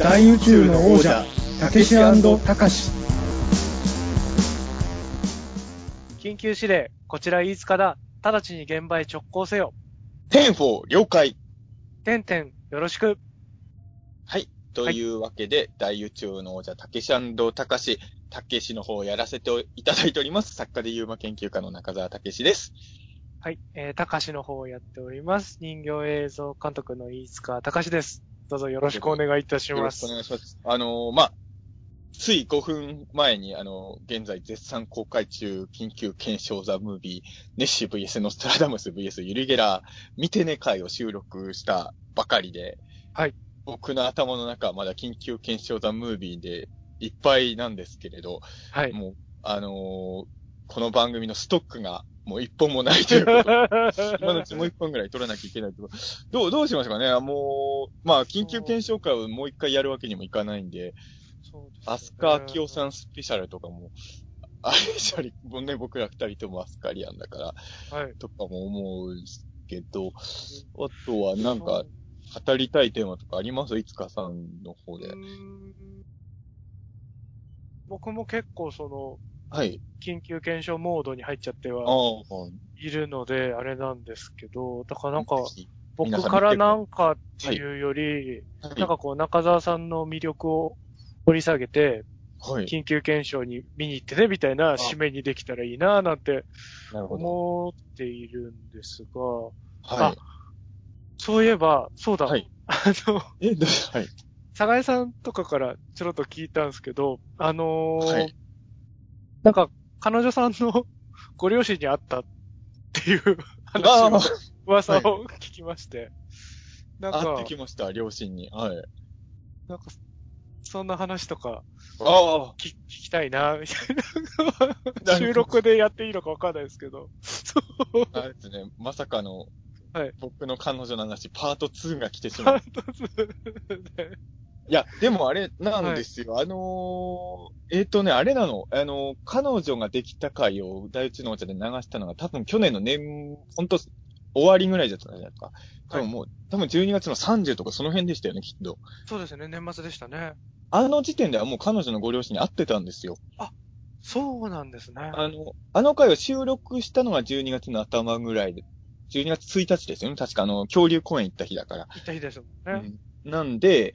大宇宙の王者たけしたかし緊急指令、こちら飯塚だ。直ちに現場へ直行せよ。テンフォー了解。てんてん、よろしく。はい。というわけで、大宇宙の王者、たけしたかし、たけしの方をやらせていただいております。作家で UMA研究家の中沢たけしです。はい。えー、たかしの方をやっております。人形映像監督の飯塚たかしです。どうぞよろしくお願いいたしますよろしくお。願いします。あのーまあ、つい5分前に、あのー現在絶賛公開中、緊急検証ザ・ムービー、ネッシー VS ノストラダムス VS ユリゲラー、見てね会を収録したばかりで、はい。僕の頭の中はまだ緊急検証ザ・ムービーでいっぱいなんですけれど、はい。もう、あのーこの番組のストックがもう一本もないということ。で今のうちもう一本ぐらい取らなきゃいけないと。どう、どうしましょうかね？もう、まあ、緊急検証会をもう一回やるわけにもいかないんで、そうですね。アスカアキオさんスペシャルとかも、あれじゃり、ね、僕ら二人ともアスカリアンだから、はい。とかも思うんですけど、あとはなんか、語りたいテーマとかあります？いつかさんの方で。僕も結構その、はい。緊急検証モードに入っちゃってあはあ、いるので、あれなんですけど、だからなんか、僕からなんかっていうより、はい、なんかこう、中澤さんの魅力を掘り下げて、はい。緊急検証に見に行ってね、みたいな締めにできたらいいなぁなんて。思っているんですが、はい。そういえば、そうだ、はいあの、え、どうしはい。佐賀江さんとかからちょろっと聞いたんですけど、あのーはいなんか、彼女さんの ご両親に会ったっていう 話あを、噂を聞きまして、なんあ、会っかて、きました、両親に。はい。なんか、そんな話とかあ聞聞きたいな、みたいな。収録でやっていいのかわかんないですけど。そう。あ、あれですね、まさかの、はい僕の彼女の話、パート2が来てしまう。パート2でいや、でもあれなんですよ。あのー、えっ、とね、あれなの。あのー彼女ができた回を大内のお茶で流したのが多分去年の年、ほんと、終わりぐらいだったんじゃないですか。多分もう、多分12月の30とかその辺でしたよね、きっと。そうですね、年末でしたね。あの時点ではもう彼女のご両親に会ってたんですよ。そうなんですね。あの、あの回を収録したのが12月の頭ぐらいで、12月1日ですよね。確かあの、恐竜公園行った日だから。行った日ですもんね。うんなんで、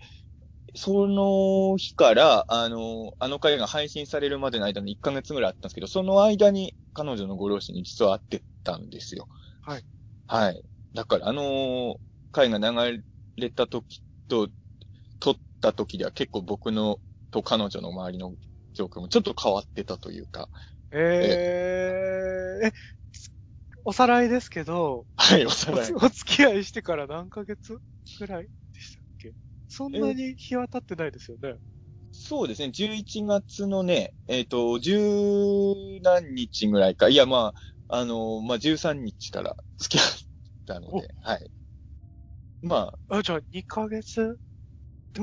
その日から、あの、あの回が配信されるまでの間の1ヶ月ぐらいあったんですけど、その間に彼女のご両親に実は会ってたんですよ。はい。はい。だから、あの回が流れた時と、撮った時では結構僕のと彼女の周りの状況もちょっと変わってたというか、えー、え、おさらいですけど、はい、おさらい。おお付き合いしてから何ヶ月ぐらい？そんなに日は経ってないですよね。そうですね、11月のね、えっ、と、十何日ぐらいか。いや、まあ、あの、まあ、13日から付き合ったので、はい。まあ、じゃあ2ヶ月？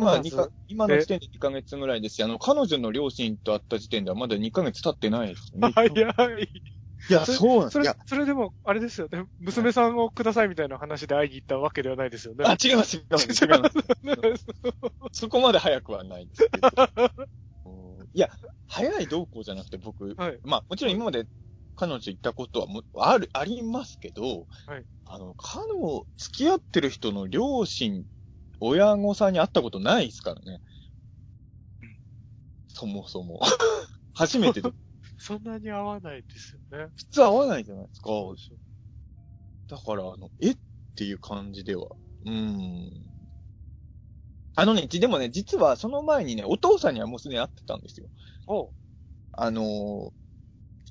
あ、まあ、まず二か今の時点で2ヶ月ぐらいですし、あの、彼女の両親と会った時点ではまだ2ヶ月経ってないですよね。早い。いや、そうなんそれそれでも、あれですよね。娘さんをくださいみたいな話で会いに行ったわけではないですよね。あ、違います、違います、違います。そこまで早くはないんですけど。う んいや、早いどうこうじゃなくて僕、はい。まあ、もちろん今まで彼女行ったことはもある、ありますけど、はいあの、彼女、付き合ってる人の両親、親御さんに会ったことないですからね。そもそも。初めてで、そんなに合わないですよね。普通会わないじゃないですか。そうですよだから、あの、え？っていう感じでは。うーん。あのね、じでもね、実はその前にね、お父さんにはもうすでに会ってたんですよ。おうあのー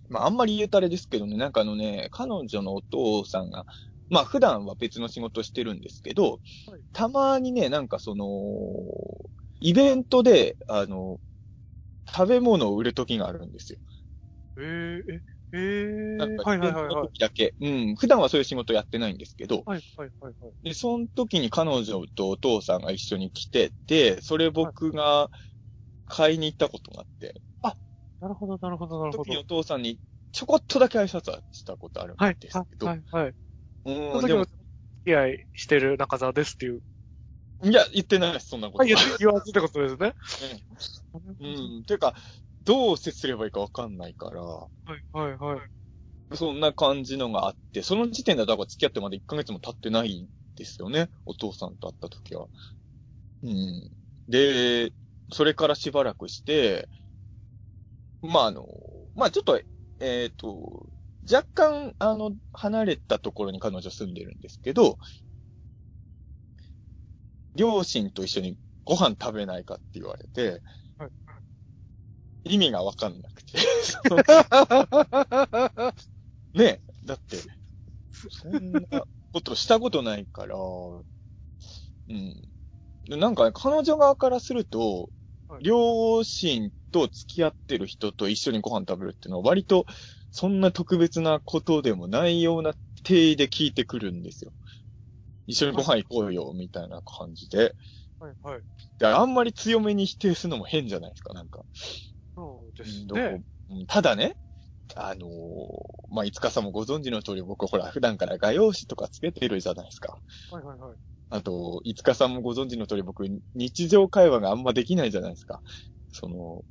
まあ、あんまり言うとあれですけどね、なんかあのね、彼女のお父さんが、まあ、普段は別の仕事してるんですけど、はいたまにね、なんかその、イベントで、あの、食べ物を売る時があるんですよ。えー、え、えー、なんか、はいイベントのはいはいはい。時だけ。うん。普段はそういう仕事やってないんですけど、はいはいはいはい。で、その時に彼女とお父さんが一緒に来てて、それ僕が買いに行ったことがあって、なるほどなるほどなるほどその時にお。父さんにちょこっとだけ挨拶はしたことあるんはい、ですけど、はい、はい。うん、その時もでも付、き合いしてる中澤ですっていういや、言ってないです、そんなこと。あ、言わずってことですね。うん。ていうか、どう接すればいいかわかんないから、はい、はい、はい。そんな感じのがあって、その時点ではだから付き合ってまだ1ヶ月も経ってないんですよね。お父さんと会った時は。うん。で、それからしばらくして、まあ、あの、まあ、ちょっと、えっ、と、若干、あの、離れたところに彼女住んでるんですけど、両親と一緒にご飯食べないかって言われて、はい意味がわかんなくて。ねえ、だって、そんなことしたことないから、うん。でなんかね、彼女側からすると、はい両親と付き合ってる人と一緒にご飯食べるっていうのは割と、そんな特別なことでもないような定義で聞いてくるんですよ。一緒にご飯行こうよ、みたいな感じで。はい、はい。で、あんまり強めに否定するのも変じゃないですか、なんか。ですね。ただね、あのーまあ、いつかさんもご存知の通り、僕ほら、普段から画用紙とかつけてるじゃないですか。はい、はい、はい。あと、いつかさんもご存知の通り、僕、日常会話があんまできないじゃないですか。その、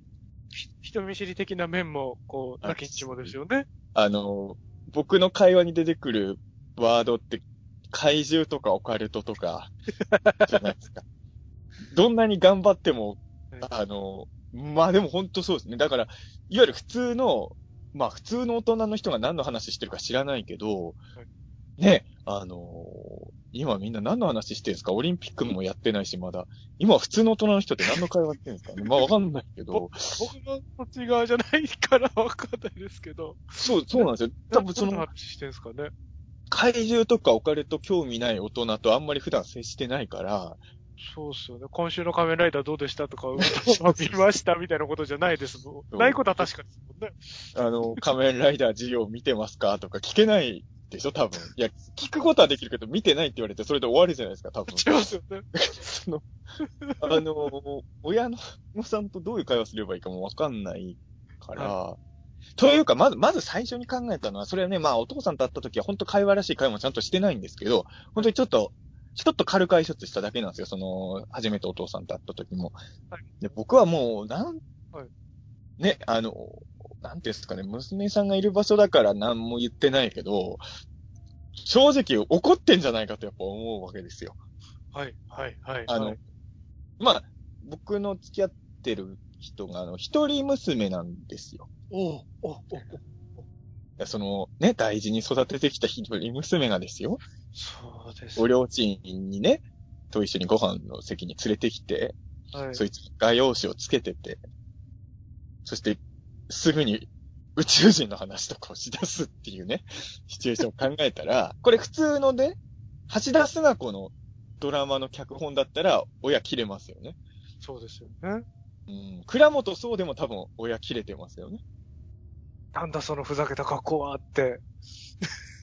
ひ人見知り的な面も、こう、あなきにちもですよね。あのー僕の会話に出てくるワードって、怪獣とかオカルトとか、じゃないですか。どんなに頑張ってもはい、あのーまあでも本当そうですね。だから、いわゆる普通の、まあ普通の大人の人が何の話してるか知らないけど、ね、あのー今みんな何の話してるんですか？オリンピックもやってないし、まだ。今は普通の大人の人って何の会話してるんですか？ね まあわかんないけど、僕のそっち側じゃないからわかんないですけど。そう、そうなんですよ。多分そ何の、話してんすかね？怪獣とかオカルト興味ない大人とあんまり普段接してないから、そうっすよね。今週の仮面ライダーどうでしたとか、見ましたみたいなことじゃないですも。んないことは確かですもんね。あの、仮面ライダー授業見てますかとか聞けないでしょ多分。いや、聞くことはできるけど見てないって言われてそれで終わりじゃないですか多分。違いますよね。その、あの、親のおさんとどういう会話すればいいかもわかんないから、というか、まず、まず最初に考えたのは、それはね、まあ、お父さんと会った時は、本当会話らしい会話もちゃんとしてないんですけど、本当にちょっと、ちょっと軽く挨拶しただけなんですよ。その、初めてお父さんと会った時も。はいで僕はもう、なん、はいね、あの、なんていうんですかね、娘さんがいる場所だから何も言ってないけど、正直怒ってんじゃないかとやっぱ思うわけですよ。はい、はい、はい。あの、はいまあ、僕の付き合ってる人が、あの、一人娘なんですよ。おうおうおういやその、ね、大事に育ててきた一人娘がですよ。そうです。ご両親にね、と一緒にご飯の席に連れてきて、はい。そいつ画用紙をつけてて、そして、すぐに宇宙人の話とかをし出すっていうね、シチュエーションを考えたら、これ普通のね、橋田壽賀子のドラマの脚本だったら、親切れますよね。そうですよね。うん。倉本そうでも多分親切れてますよね。なんだそのふざけた格好はって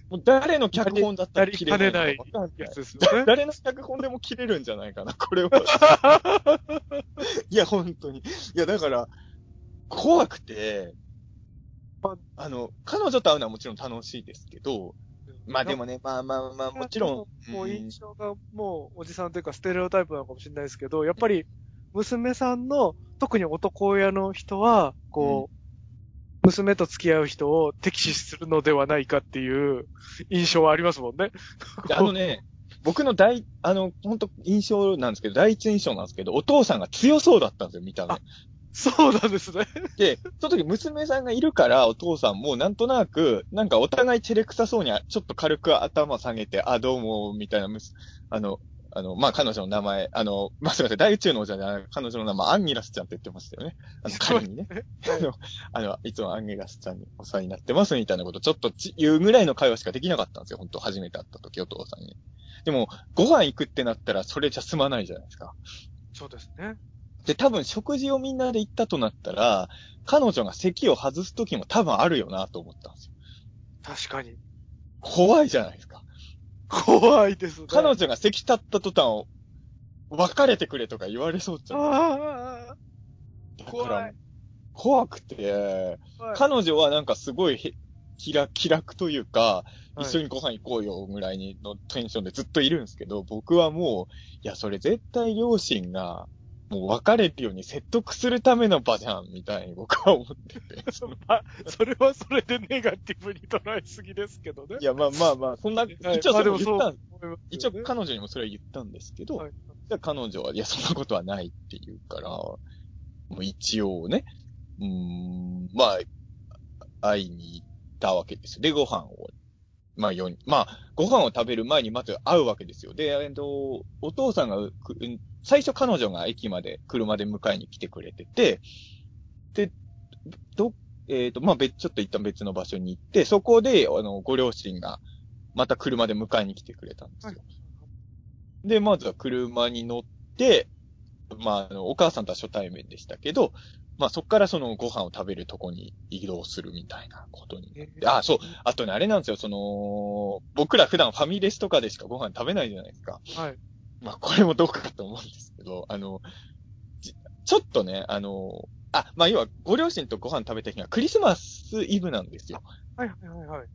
もう誰の脚本だったら切れないないやつですよだね。誰の脚本でも切れるんじゃないかな、これは。いや、本当に。いや、だから、怖くてま、あの、彼女と会うのはもちろん楽しいですけど、まあでもね、まあまあまあ、もちろん。もううん印象がもうおじさんというかステレオタイプなのかもしれないですけど、やっぱり娘さんの、特に男親の人は、こう、娘と付き合う人を敵視するのではないかっていう印象はありますもんね。あのね、僕の大、あの、本当印象なんですけど、第一印象なんですけど、お父さんが強そうだったんですよ、見た目あ。そうなんですね。で、その時娘さんがいるから、お父さんもなんとなく、なんかお互い照れくさそうに、ちょっと軽く頭下げて、あ、どうも、みたいなむす、あの、あの、まあ、彼女の名前、あの、まあ、すみません、大宇宙の王者で、彼女の名前、アンギラスちゃんって言ってましたよね。あの、仮にね。あの、あの、いつもアンギラスちゃんにお世話になってます、みたいなこと、ちょっとち言うぐらいの会話しかできなかったんですよ、本当初めて会った時、お父さんに。でも、ご飯行くってなったら、それじゃ済まないじゃないですか。そうですね。で、多分食事をみんなで行ったとなったら、彼女が席を外す時も多分あるよなと思ったんですよ。確かに。怖いじゃないですか。怖いですね。彼女が席立った途端、別れてくれとか言われそうじゃん。ああ、怖い。怖くて、彼女はなんかすごいへ、気楽、気楽というか、はい一緒にご飯行こうよぐらいにのテンションでずっといるんですけど、僕はもう、いや、それ絶対両親が、もう別れるように説得するための場じゃん、みたいに僕は思ってて。そそれはそれでネガティブに捉えすぎですけどね。いや、まあまあまあ、そんな、はい一応それ言ったね一応彼女にもそれは言ったんですけど、はいじゃあ彼女は、いや、そんなことはないって言うから、もう一応ね、うーん、まあ、会いに行ったわけですよ。で、ご飯を、まあ、よに、まあ、ご飯を食べる前にまず会うわけですよ。で、えっと、お父さんがく、うん最初彼女が駅まで車で迎えに来てくれてて、で、ど、えっ、と、まあ、別、ちょっと一旦別の場所に行って、そこで、あの、ご両親が、また車で迎えに来てくれたんですよ。で、まずは車に乗って、まあ、あの、お母さんとは初対面でしたけど、まあ、そこからそのご飯を食べるとこに移動するみたいなことになって。あ、そう。あとね、あれなんですよ、その、僕ら普段ファミレスとかでしかご飯食べないじゃないですか。はい。まあ、これもどうかと思うんですけど、あの、じちょっとね、あの、あ、まあ、要は、ご両親とご飯食べた日がクリスマスイブなんですよ。はいはいはいはい。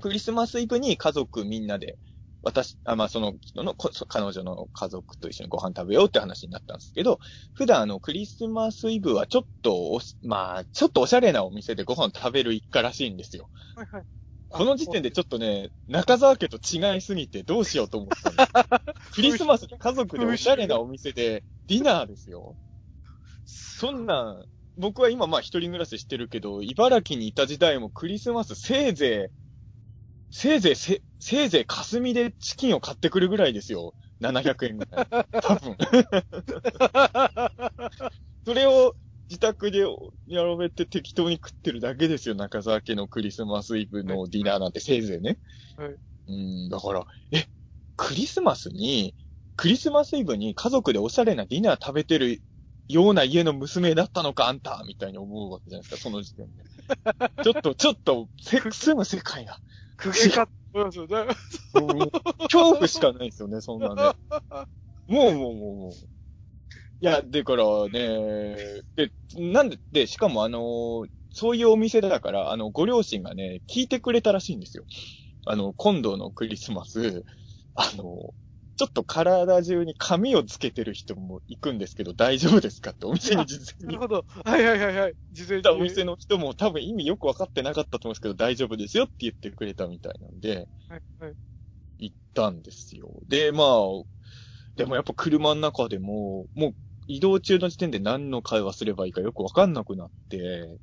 クリスマスイブに家族みんなで、私、あ、まあ、その人の、彼女の家族と一緒にご飯食べようって話になったんですけど、普段あの、クリスマスイブはちょっとおし、まあ、ちょっとおしゃれなお店でご飯食べる一家らしいんですよ。はいはい。この時点でちょっとね、中沢家と違いすぎてどうしようと思ったんです。クリスマスに家族でおしゃれなお店でディナーですよ。そんなん、僕は今まあ一人暮らししてるけど、茨城にいた時代もクリスマスせいぜい、せいぜいせ、せいぜい霞でチキンを買ってくるぐらいですよ。700円ぐらい。多分。それを自宅でやられて適当に食ってるだけですよ。中沢家のクリスマスイブのディナーなんてせいぜいね。はいうん、だから、え、クリスマスに、クリスマスイブに家族でおしゃれなディナー食べてるような家の娘だったのか、あんたみたいに思うわけじゃないですか、その時点で。ちょっと、ちょっと、せ住む世界が。くげかって思いますよ恐怖しかないですよね、そんなね。もうもうもうもう。いや、だからね、で、なんで、で、しかもあのそういうお店だから、あの、ご両親がね、聞いてくれたらしいんですよ。あの、今度のクリスマス、あの、ちょっと体中に紙をつけてる人も行くんですけど、大丈夫ですかってお店に事前になるほど。はいはいはいはい。事前に。お店の人も多分意味よくわかってなかったと思うんですけど、大丈夫ですよって言ってくれたみたいなんで、はいはい。行ったんですよ。で、まあ、でもやっぱ車の中でも、もう移動中の時点で何の会話すればいいかよくわかんなくなって、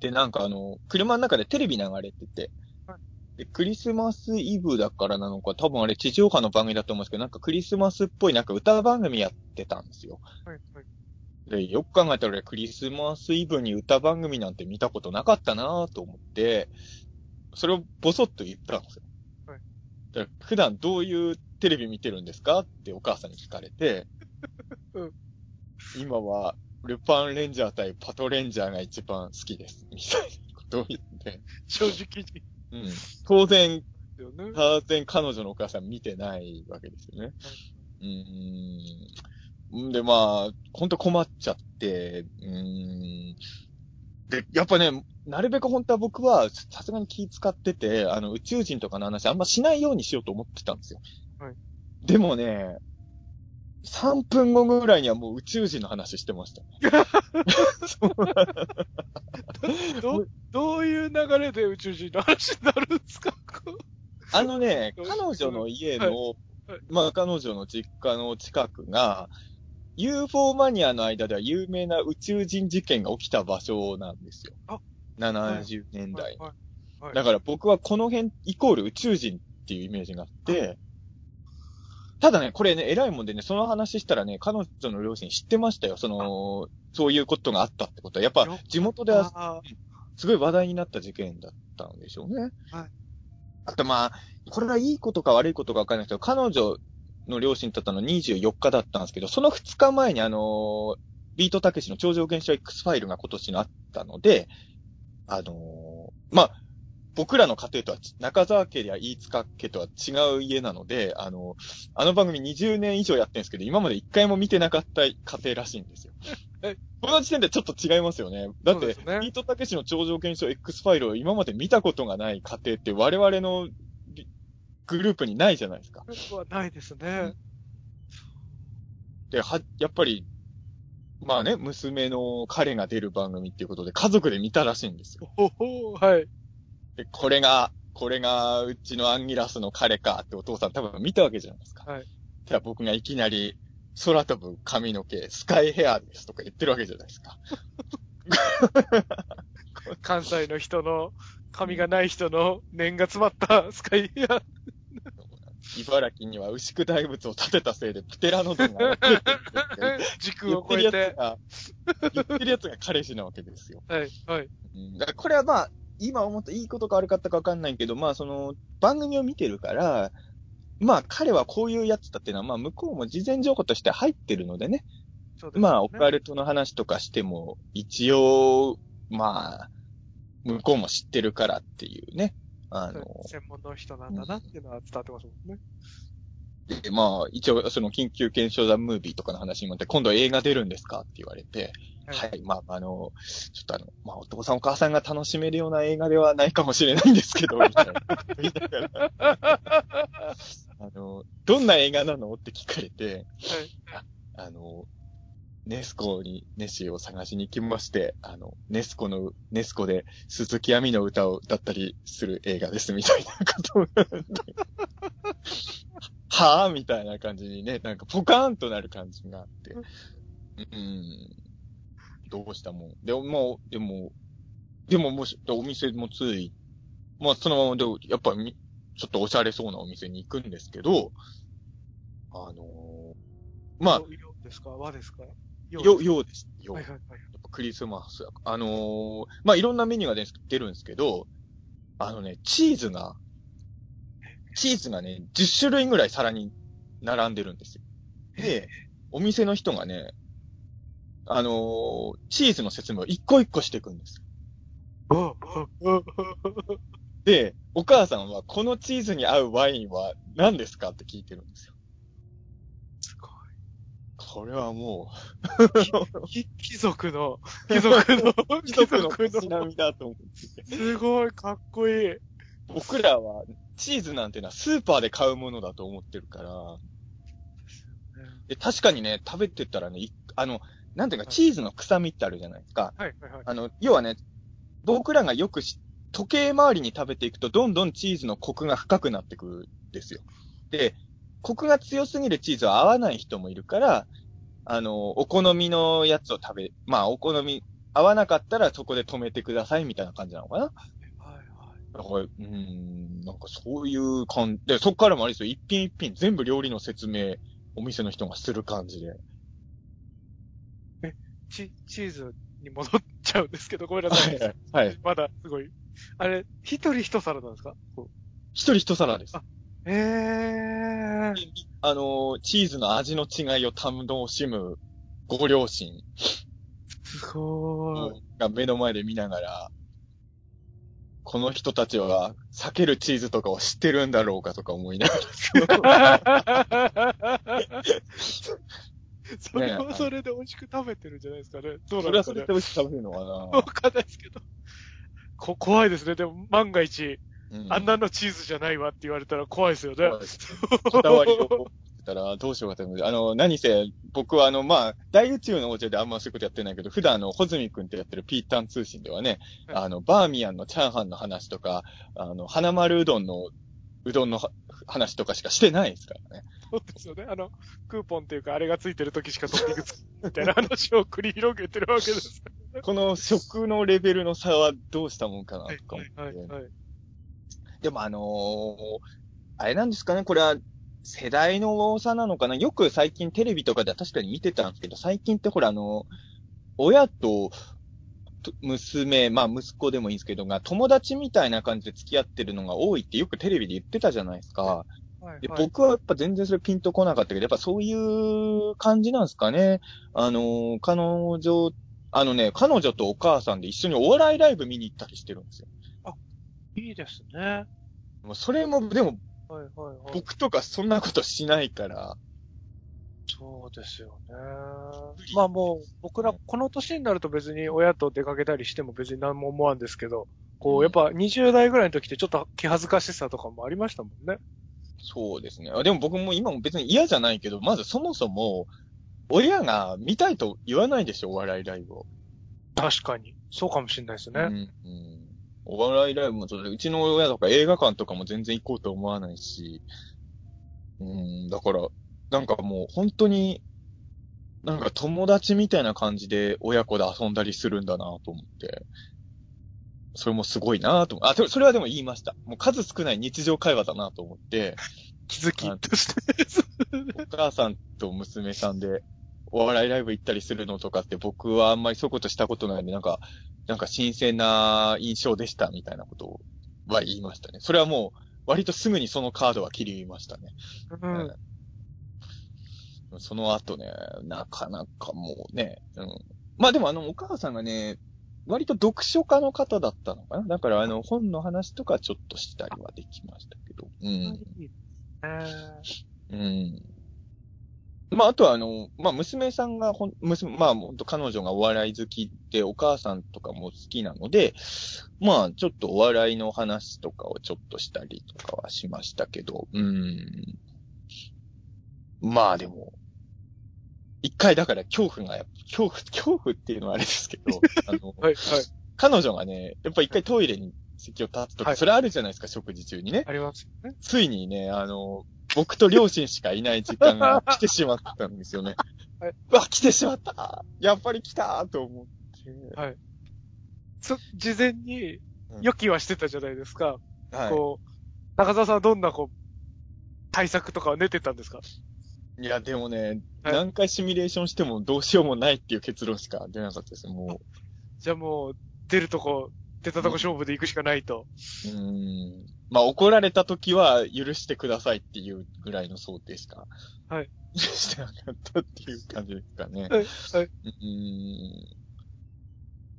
で、なんかあの、車の中でテレビ流れててはい、で、クリスマスイブだからなのか、多分あれ地上波の番組だと思うんですけど、なんかクリスマスっぽいなんか歌番組やってたんですよ。はいはい。で、よく考えたら俺クリスマスイブに歌番組なんて見たことなかったなと思って、それをボソッと言ったんですよ。はいだから普段どういうテレビ見てるんですかってお母さんに聞かれて、うん今はルパンレンジャー対パトレンジャーが一番好きです。みたいなことを言って、正直に。うん、当然、ね。当然彼女のお母さん見てないわけですよね。うーん。んで、まあ、ほんと困っちゃって、うーん。で、やっぱね、なるべく本当は僕は、さすがに気使ってて、あの、宇宙人とかの話あんましないようにしようと思ってたんですよ。はい。でもね、3分後ぐらいにはもう宇宙人の話してました。ね。ど、どういう流れで宇宙人の話になるんですか？あのね、彼女の家の、はい。まあ彼女の実家の近くが、UFO マニアの間では有名な宇宙人事件が起きた場所なんですよ。あ70年代。はい。はい。だから僕はこの辺イコール宇宙人っていうイメージがあって、ただね、これね、偉いもんでね、その話したらね、彼女の両親知ってましたよ。その、そういうことがあったってことは。やっぱ地元ではあすごい話題になった事件だったんでしょうね。はい。あとまあ、これはいいことか悪いことかわかんないけど、彼女の両親とったの24日だったんですけど、その2日前にあの、ビートたけしの超常現象 X ファイルが今年のあったので、あのまあ、僕らの家庭とはち、中沢家や飯塚家とは違う家なので、あの、あの番組20年以上やってるんですけど、今まで1回も見てなかった家庭らしいんですよ。え？この時点でちょっと違いますよね。だって、ねビートたけしの超常現象 X ファイルを今まで見たことがない過程って我々のリグループにないじゃないですか。はないですね。で、は、やっぱり、まあね、娘の彼が出る番組っていうことで家族で見たらしいんですよ。ほほはい。で、これが、これがうちのアンギラスの彼かってお父さん多分見たわけじゃないですか。はい。じゃあ僕がいきなり、空飛ぶ髪の毛、スカイヘアですとか言ってるわけじゃないですか。関西の人の、髪がない人の念が詰まったスカイヘア。茨城には牛久大仏を建てたせいでプテラノドンがてて時言空を超えってるやつて。が、言ってるやつが彼氏なわけですよ。はい、はい。うんだからこれはまあ、今思ったいいことか悪かったかわかんないけど、まあその、番組を見てるから、まあ彼はこういうやつだっていうのは、まあ向こうも事前情報として入ってるのでね。ですねまあオカルトの話とかしても、一応、まあ、向こうも知ってるからっていうね。あの、専門の人なんだなっていうのは伝わってますもんね。で、まあ、一応、その緊急検証ザムービーとかの話にもあって、今度映画出るんですかって言われて、はい、まあ、あの、ちょっとあの、まあ、お父さんお母さんが楽しめるような映画ではないかもしれないんですけど、みたいな。あの、どんな映画なの？って聞かれて、あの、ネスコにネシを探しに行きまして、あの、ネスコの、ネスコで鈴木亜美の歌を歌ったりする映画ですみたいなことをはぁ？みたいな感じにね、なんかポカーンとなる感じがあって、うん、どうしたもん。でも、もう、でも、でももし、お店もつい、まあそのままで、やっぱみちょっとおしゃれそうなお店に行くんですけど、あのーまあ、ですか？和ですか？よよ、ようです。よう。はいはいはい。やっぱクリスマス。あのーまあ、いろんなメニューが出出るんですけど、あのね、チーズが、チーズがね、10種類ぐらい皿に並んでるんですよ。で、お店の人がね、あのーチーズの説明を一個一個していくんですよ。で、お母さんは、このチーズに合うワインは何ですかって聞いてるんですよ。すごい。これはもき 貴族の、貴族の、う、貴貴族の族口の。すごい、かっこいい。僕らは、チーズなんてのはスーパーで買うものだと思ってるから、で、確かにね、食べてたらね、いあの、なんていうか、チーズの臭みってあるじゃないですか。はいはいはい。あの、要はね、僕らがよくし、時計回りに食べていくと、どんどんチーズのコクが深くなってくるんですよ。で、コクが強すぎるチーズは合わない人もいるから、あの、お好みのやつを食べ、まあ、お好み、合わなかったらそこで止めてくださいみたいな感じなのかな。だから、うーん、なんかそういう感じで、そっからもあれですよ、一品一品全部料理の説明、お店の人がする感じで。チ、チーズに戻っちゃうんですけど、ごめんなさい。はい。はい。まだすごい。あれ、一人一皿なんですか？一人一皿です。あええー。あの、チーズの味の違いを楽しむご両親すごい。が目の前で見ながら、この人たちは避けるチーズとかを知ってるんだろうかとか思いながら。それはそれで美味しく食べてるんじゃないですかね。どうそなんですかねれはそれで美味しく食べるのかわかんないですけど。こ、怖いですね。でも、万が一、な、うあんなのチーズじゃないわって言われたら怖いですよね。そうですこだわりを持ってたらどうしようかと思って。あの、何せ、僕はあの、まあ、大宇宙の王者であんまそういうことやってないけど、普段あの、ホズミ君ってやってるピータン通信ではね、はいあの、バーミヤンのチャーハンの話とか、あの、花丸うどんのうどんのは話とかしかしてないですからね。そうですよね。あの、クーポンっていうか、あれがついてる時しかトッピングつみたいな話を繰り広げてるわけです。この食のレベルの差はどうしたもんかなはいとか思って。はいはい。でもあのーあれなんですかね、これは世代の差なのかな？よく最近テレビとかでは確かに見てたんですけど、最近ってほらあの、親とと娘、まあ息子でもいいんですけどが、友達みたいな感じで付き合ってるのが多いってよくテレビで言ってたじゃないですか。で、はいはい僕はやっぱ全然それピンとこなかったけど、やっぱそういう感じなんですかね。あのー彼女、あのね、彼女とお母さんで一緒にお笑いライブ見に行ったりしてるんですよ。いいですね。それも、でもはいはいはい。僕とかそんなことしないから、そうですよね。まあもう、僕ら、この年になると別に親と出かけたりしても別に何も思わんですけど、こう、やっぱ20代ぐらいの時ってちょっと気恥ずかしさとかもありましたもんね。そうですね。あでも僕も今も別に嫌じゃないけど、まずそもそも、親が見たいと言わないでしょ、お笑いライブを。確かに。そうかもしれないですね。うん。うんお笑いライブもそうだうちの親とか映画館とかも全然行こうと思わないし、うん、だから、なんかもう本当に、なんか友達みたいな感じで親子で遊んだりするんだなと思って、それもすごいなと思あ、でもそれはでも言いました。もう数少ない日常会話だなと思って、気づきあとして。お母さんと娘さんでお笑いライブ行ったりするのとかって僕はあんまりそういうことしたことないんで、なんか、なんか新鮮な印象でしたみたいなことは言いましたね。それはもう、割とすぐにそのカードは切りましたね。うん。うんその後ね、なかなかもうね、うん。まあでもあの、お母さんがね、割と読書家の方だったのかなだからあの、本の話とかちょっとしたりはできましたけど。うん。えーうん。まあ、あとは、あの、まあ、娘さんがほん、娘、まあ、ほんと彼女がお笑い好きで、お母さんとかも好きなので、まあ、ちょっとお笑いの話とかをちょっとしたりとかはしましたけど、うん。まあ、でも、一回だから恐怖がやっぱ、恐怖、恐怖っていうのはあれですけど、あの、はい、はい。彼女がね、やっぱ一回トイレに席を立つとか、はいそれあるじゃないですか、食事中にね。ありますよね。ついにね、あの、僕と両親しかいない時間が来てしまったんですよね。はいうわ、来てしまったやっぱり来たと思って。そ、事前にうん予期はしてたじゃないですか。はこう、中澤さんはどんなこう、対策とかは練ってたんですか？い。いや、でもね、はい何回シミュレーションしてもどうしようもないっていう結論しか出なかったです。もじゃあもう、出るとこ、出たとこ勝負で行くしかないと。う、ん。まあ、怒られた時は許してくださいっていうぐらいの想定しか。はい。してなかったっていう感じですかね。はいはい。う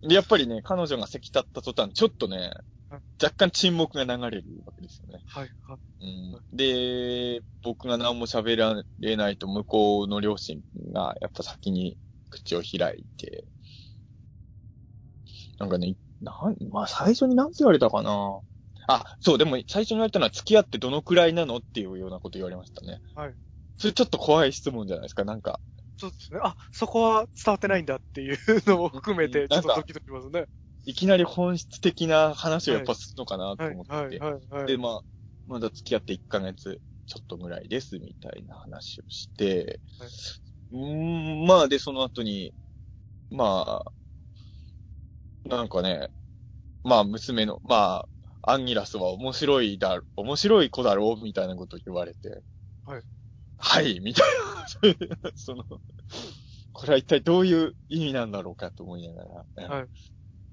ーん。で、やっぱりね、彼女が席立った途端、ちょっとねはい、若干沈黙が流れるわけですよね。はい。はい。うん、で、僕が何も喋られないと向こうの両親がやっぱ先に口を開いて、なんかね、なん、まあ最初に何て言われたかなあ、そう、でも最初に言われたのは付き合ってどのくらいなのっていうようなこと言われましたね。はい。それちょっと怖い質問じゃないですか、なんか。そうですね。あ、そこは伝わってないんだっていうのも含めて、ちょっとドキドキしますね。いきなり本質的な話をやっぱするのかなとはい。思って。はい。はい。はい。で、まあ、まだ付き合って1ヶ月ちょっとぐらいです、みたいな話をして、はいうーん、まあ、で、その後に、まあ、なんかね、まあ、娘の、まあ、アンギラスは面白いだ、面白い子だろう、みたいなこと言われて、はい。はい、みたいな、その、これは一体どういう意味なんだろうかと思いながら、はい。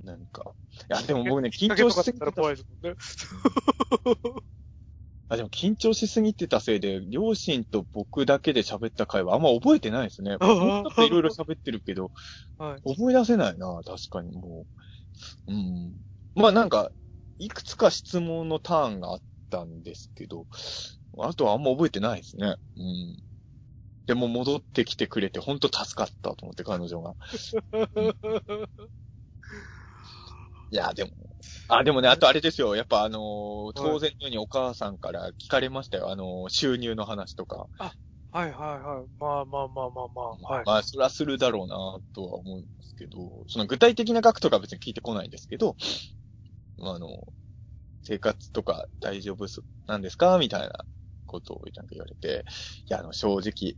なんか、いや、でも僕ね、緊張しすぎてた怖いですもんね。あ、でも緊張しすぎてたせいで、両親と僕だけで喋った会話あんま覚えてないですね。いろいろ喋ってるけど、はい。思い出せないな、確かにもう。うん。まあなんか、いくつか質問のターンがあったんですけど、あとはあんま覚えてないですね。うん。でも戻ってきてくれて本当助かったと思って、彼女が。いや、でも、あ、でもね、あとあれですよ。やっぱあのー当然のようにお母さんから聞かれましたよ。あのー収入の話とか。はいはいはい。まあまあまあまあまあ。はい。まあ、それはするだろうなとは思うんですけど、その具体的な額とかは別に聞いてこないんですけど、まあ、あの、生活とか大丈夫すなんですか？みたいなことをなんか言われて、いや、あの、正直、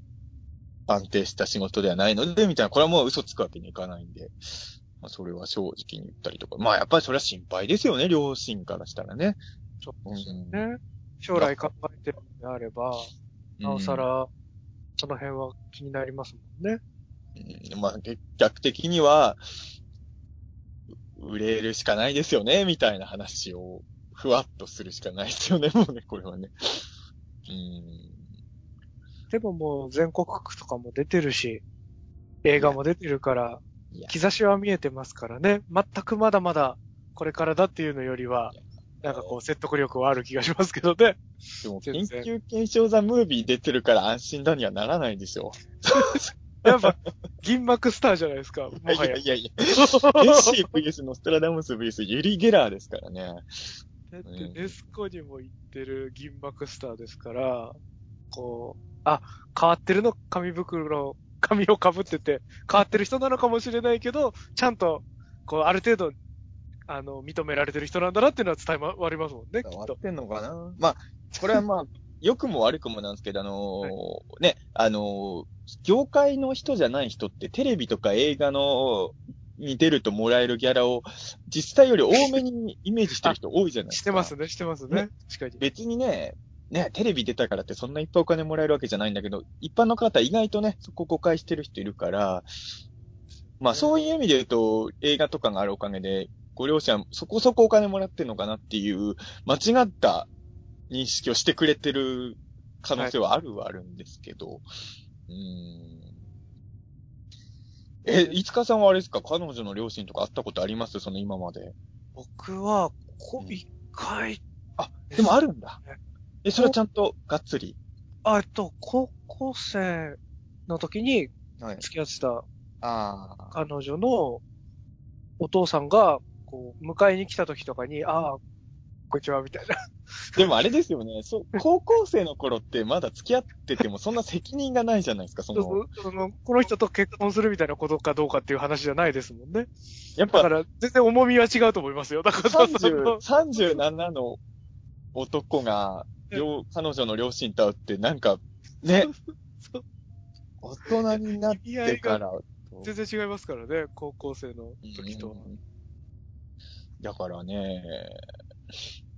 安定した仕事ではないので、みたいな、これはもう嘘つくわけにいかないんで、まあ、それは正直に言ったりとか、まあ、やっぱりそれは心配ですよね、両親からしたらね。そうですよね。将来考えてるのであれば、なおさら、その辺は気になりますもんね。うんまあ、げ逆的には、う売れるしかないですよね、みたいな話を、ふわっとするしかないですよね、もうね、これはね。うん。でももう全国区とかも出てるし、映画も出てるから兆しは見えてますからね。全くまだまだこれからだっていうのよりは、なんかこう説得力はある気がしますけどね。でも、全然緊急検証ザムービー出てるから安心だにはならないでしょ。やっぱ、銀幕スターじゃないですか、もいはや。やいやいや。ネッシー VS ノストラダムス VS ユリ・ゲラーですからね。だって、ネスコにも行ってる銀幕スターですから、こう、あ、変わってるの紙袋、紙を被ってて、変わってる人なのかもしれないけど、ちゃんと、こう、ある程度、あの、認められてる人なんだなっていうのは伝えわりますもんね、きっと終わっ。てんのかな？まあ、これはまあ、良くも悪くもなんですけど、あのーね、あのー業界の人じゃない人ってテレビとか映画の、に出るともらえるギャラを実際より多めにイメージしてる人多いじゃないですか。してますね、してますね。確かに。別にね、ね、テレビ出たからってそんないっぱいお金もらえるわけじゃないんだけど、一般の方意外とね、そこ誤解してる人いるから、まあそういう意味で言うと、映画とかがあるおかげで、ご両親そこそこお金もらってるのかなっていう、間違った認識をしてくれてる可能性はあるはあるんですけど、うーん。え、いつかさんはあれですか？彼女の両親とか会ったことあります？その今まで。僕は、こうん一回、あ、でもあるんだね。え、それはちゃんとがっつり？あえっと、高校生の時にはい。付き合ってたああ。彼女のお父さんが、こう、迎えに来た時とかに、ああ、こんにちは、みたいな。でもあれですよね。そう、高校生の頃ってまだ付き合っててもそんな責任がないじゃないですか。その、そのこの人と結婚するみたいなことかどうかっていう話じゃないですもんね。やっぱだから、全然重みは違うと思いますよ。だから、そ30の、37の男が、両、彼女の両親と会うってなんか、ね、大人になってから、全然違いますからね、高校生の時とだからね、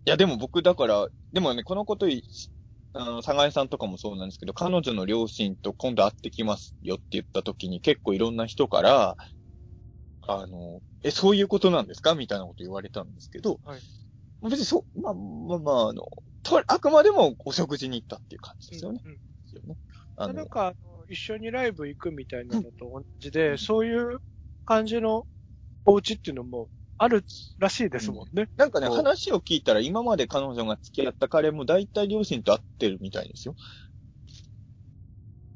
いやでも僕だから、でもね、このことい、あの、佐賀江さんとかもそうなんですけど、彼女の両親と今度会ってきますよって言った時に結構いろんな人から、あの、え、そういうことなんですか？みたいなこと言われたんですけど、はい。別にそう、まあまあまあ、あの、とあくまでもお食事に行ったっていう感じですよね。うんうん。あのなんか、あの一緒にライブ行くみたいなのと同じで、そういう感じのお家っていうのもあるらしいですもんね。なんかね、話を聞いたら今まで彼女が付き合った彼も大体両親と会ってるみたいですよ。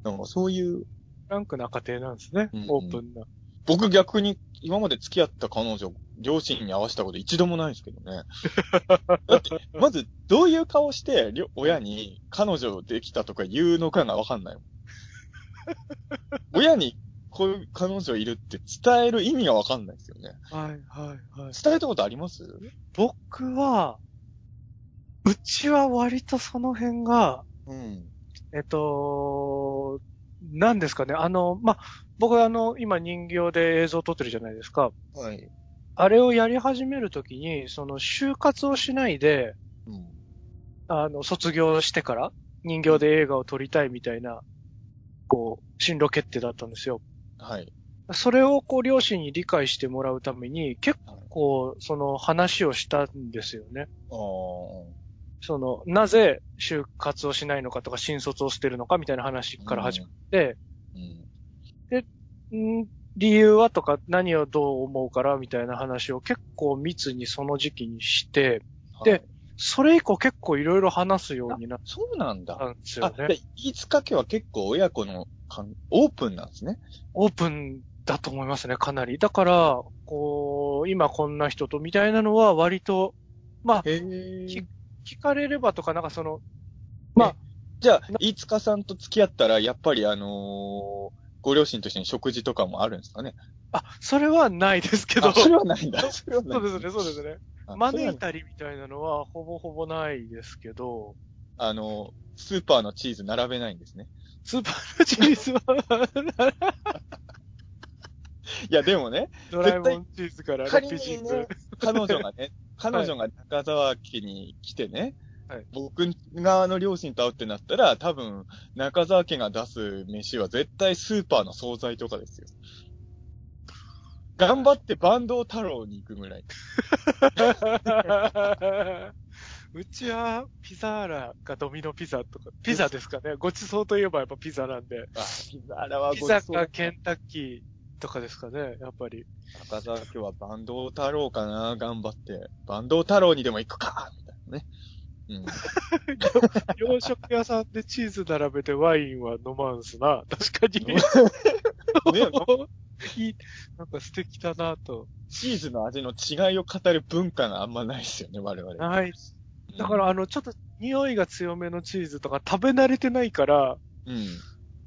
なんかそういう、フランクな家庭なんですね。うんうんオープンな。僕逆に今まで付き合った彼女、両親に会わせたこと一度もないですけどね。だって、まずどういう顔して、親に彼女できたとか言うのかがわかんないもん。親にこういう彼女いるって伝える意味がわかんないですよね。はい、はい、はい。伝えたことあります？僕は、うちは割とその辺が、うん。えっと、何ですかね。あの、まあ、僕はあの、今人形で映像を撮ってるじゃないですか。はい。あれをやり始めるときに、その就活をしないで、うん。あの、卒業してから人形で映画を撮りたいみたいな、こう、進路決定だったんですよ。はい。それをこう、両親に理解してもらうために、結はい構、その話をしたんですよね。ああ。その、なぜ就活をしないのかとか、新卒をしてるのかみたいな話から始まって、うん。ん理由はとか、何をどう思うからみたいな話を結構密にその時期にして、ではいそれ以降結構いろいろ話すようになっそうなんだ。たんですよあ、ねで。飯塚家は結構親子の関オープンなんですね。オープンだと思いますね、かなり。だから、こう、今こんな人とみたいなのは割と、まあ、聞かれればとか、なんかその、まあ、じゃあ、飯塚さんと付き合ったら、やっぱりあのーご両親としてに食事とかもあるんですかね？あ、それはないですけど、あ、それはないんだ。それはない。そうですね、そうですね。あ招いたりみたいなのはほぼほぼないですけど、あの、スーパーのチーズ並べないんですね。スーパーのチーズは、いや、でもね、ドラえもんチーズからラ仮ッピチーズ。彼女がね、彼女が中沢家に来てね、はい僕側の両親と会うってなったら、多分、中沢家が出す飯は絶対スーパーの惣菜とかですよ。頑張ってバンド太郎に行くぐらい。うちはピザーラかドミノピザとか、ピザですかね。ごちそうといえばやっぱピザなんで。あ、ピザーラはピザごちそうかケンタッキーとかですかね、やっぱり。中沢家はバンド太郎かな、頑張って。バンド太郎にでも行くかみね。うん。洋食屋さんでチーズ並べてワインは飲まんすな。確かに。ねいい、なんか素敵だなと。チーズの味の違いを語る文化があんまないですよね、我々。ない。だから、あの、ちょっと匂いが強めのチーズとか食べ慣れてないから、うん。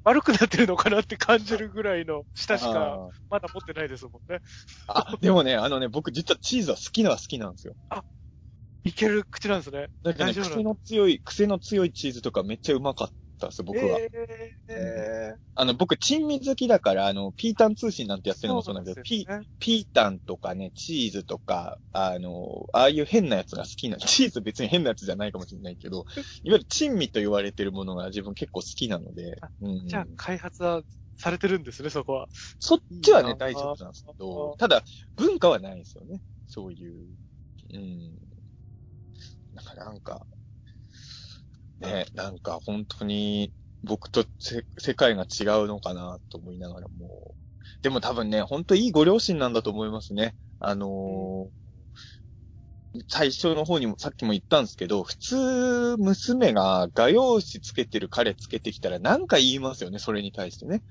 悪くなってるのかなって感じるぐらいの舌しかまだ持ってないですもんね。あ、でもね、あのね、僕実はチーズは好きなは好きなんですよ。いける口なんですね。だからね、癖の強い、癖の強いチーズとかめっちゃうまかったです、僕は。えーえあの、僕、珍味好きだから、あの、ピータン通信なんてやってーるのもそうなんだけど、ピですよねピータンとかね、チーズとか、あの、ああいう変なやつが好きな、チーズ別に変なやつじゃないかもしれないけど、いわゆる珍味と言われてるものが自分結構好きなので、うんじゃあ、開発はされてるんですね、そこは。そっちはいね、大丈夫なんですけあどー、ただ、文化はないんですよね。そういう。うん。なんか、なんか、ね、なんか本当に僕とせ世界が違うのかなと思いながらも。でも多分ね、本当いいご両親なんだと思いますね。あのー最初の方にもさっきも言ったんですけど、普通、娘が画用紙つけてる彼つけてきたら何か言いますよね、それに対してね。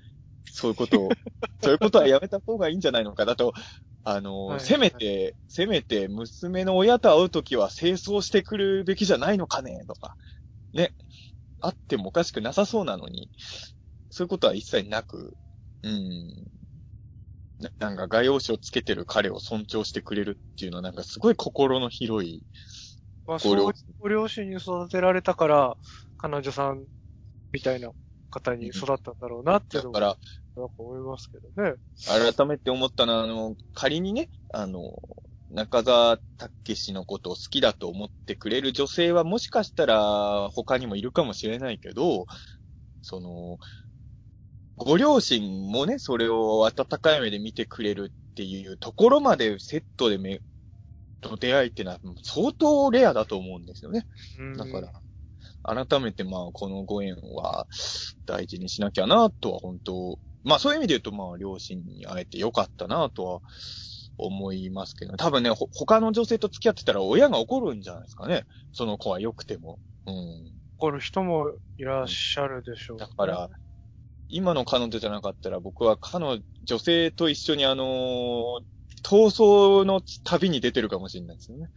そういうことを、そういうことはやめた方がいいんじゃないのかだと、あの、はいせめて、せめて娘の親と会うときは清掃してくるべきじゃないのかねとか、ね。あってもおかしくなさそうなのに、そういうことは一切なく、うん。ななんか画用紙をつけてる彼を尊重してくれるっていうのはなんかすごい心の広いまあ、そういうご両親。ご両親に育てられたから、彼女さんみたいな方に育ったんだろうなっていうのも、だから、なんか思いますけどね。改めて思ったのは、あの、仮にね、あの、中澤武史のことを好きだと思ってくれる女性はもしかしたら他にもいるかもしれないけど、その、ご両親もね、それを温かい目で見てくれるっていうところまでセットでめ、の出会いってのは相当レアだと思うんですよね。うんだから、改めてまあ、このご縁は大事にしなきゃなとは本当、まあそういう意味で言うとまあ、両親に会えてよかったなとは思いますけど、多分ね、ほ他の女性と付き合ってたら親が怒るんじゃないですかね。その子は良くても。うん。この人もいらっしゃるでしょう、だから、今の彼女じゃなかったら僕は彼女、女性と一緒にあのー逃走の旅に出てるかもしれないですよね。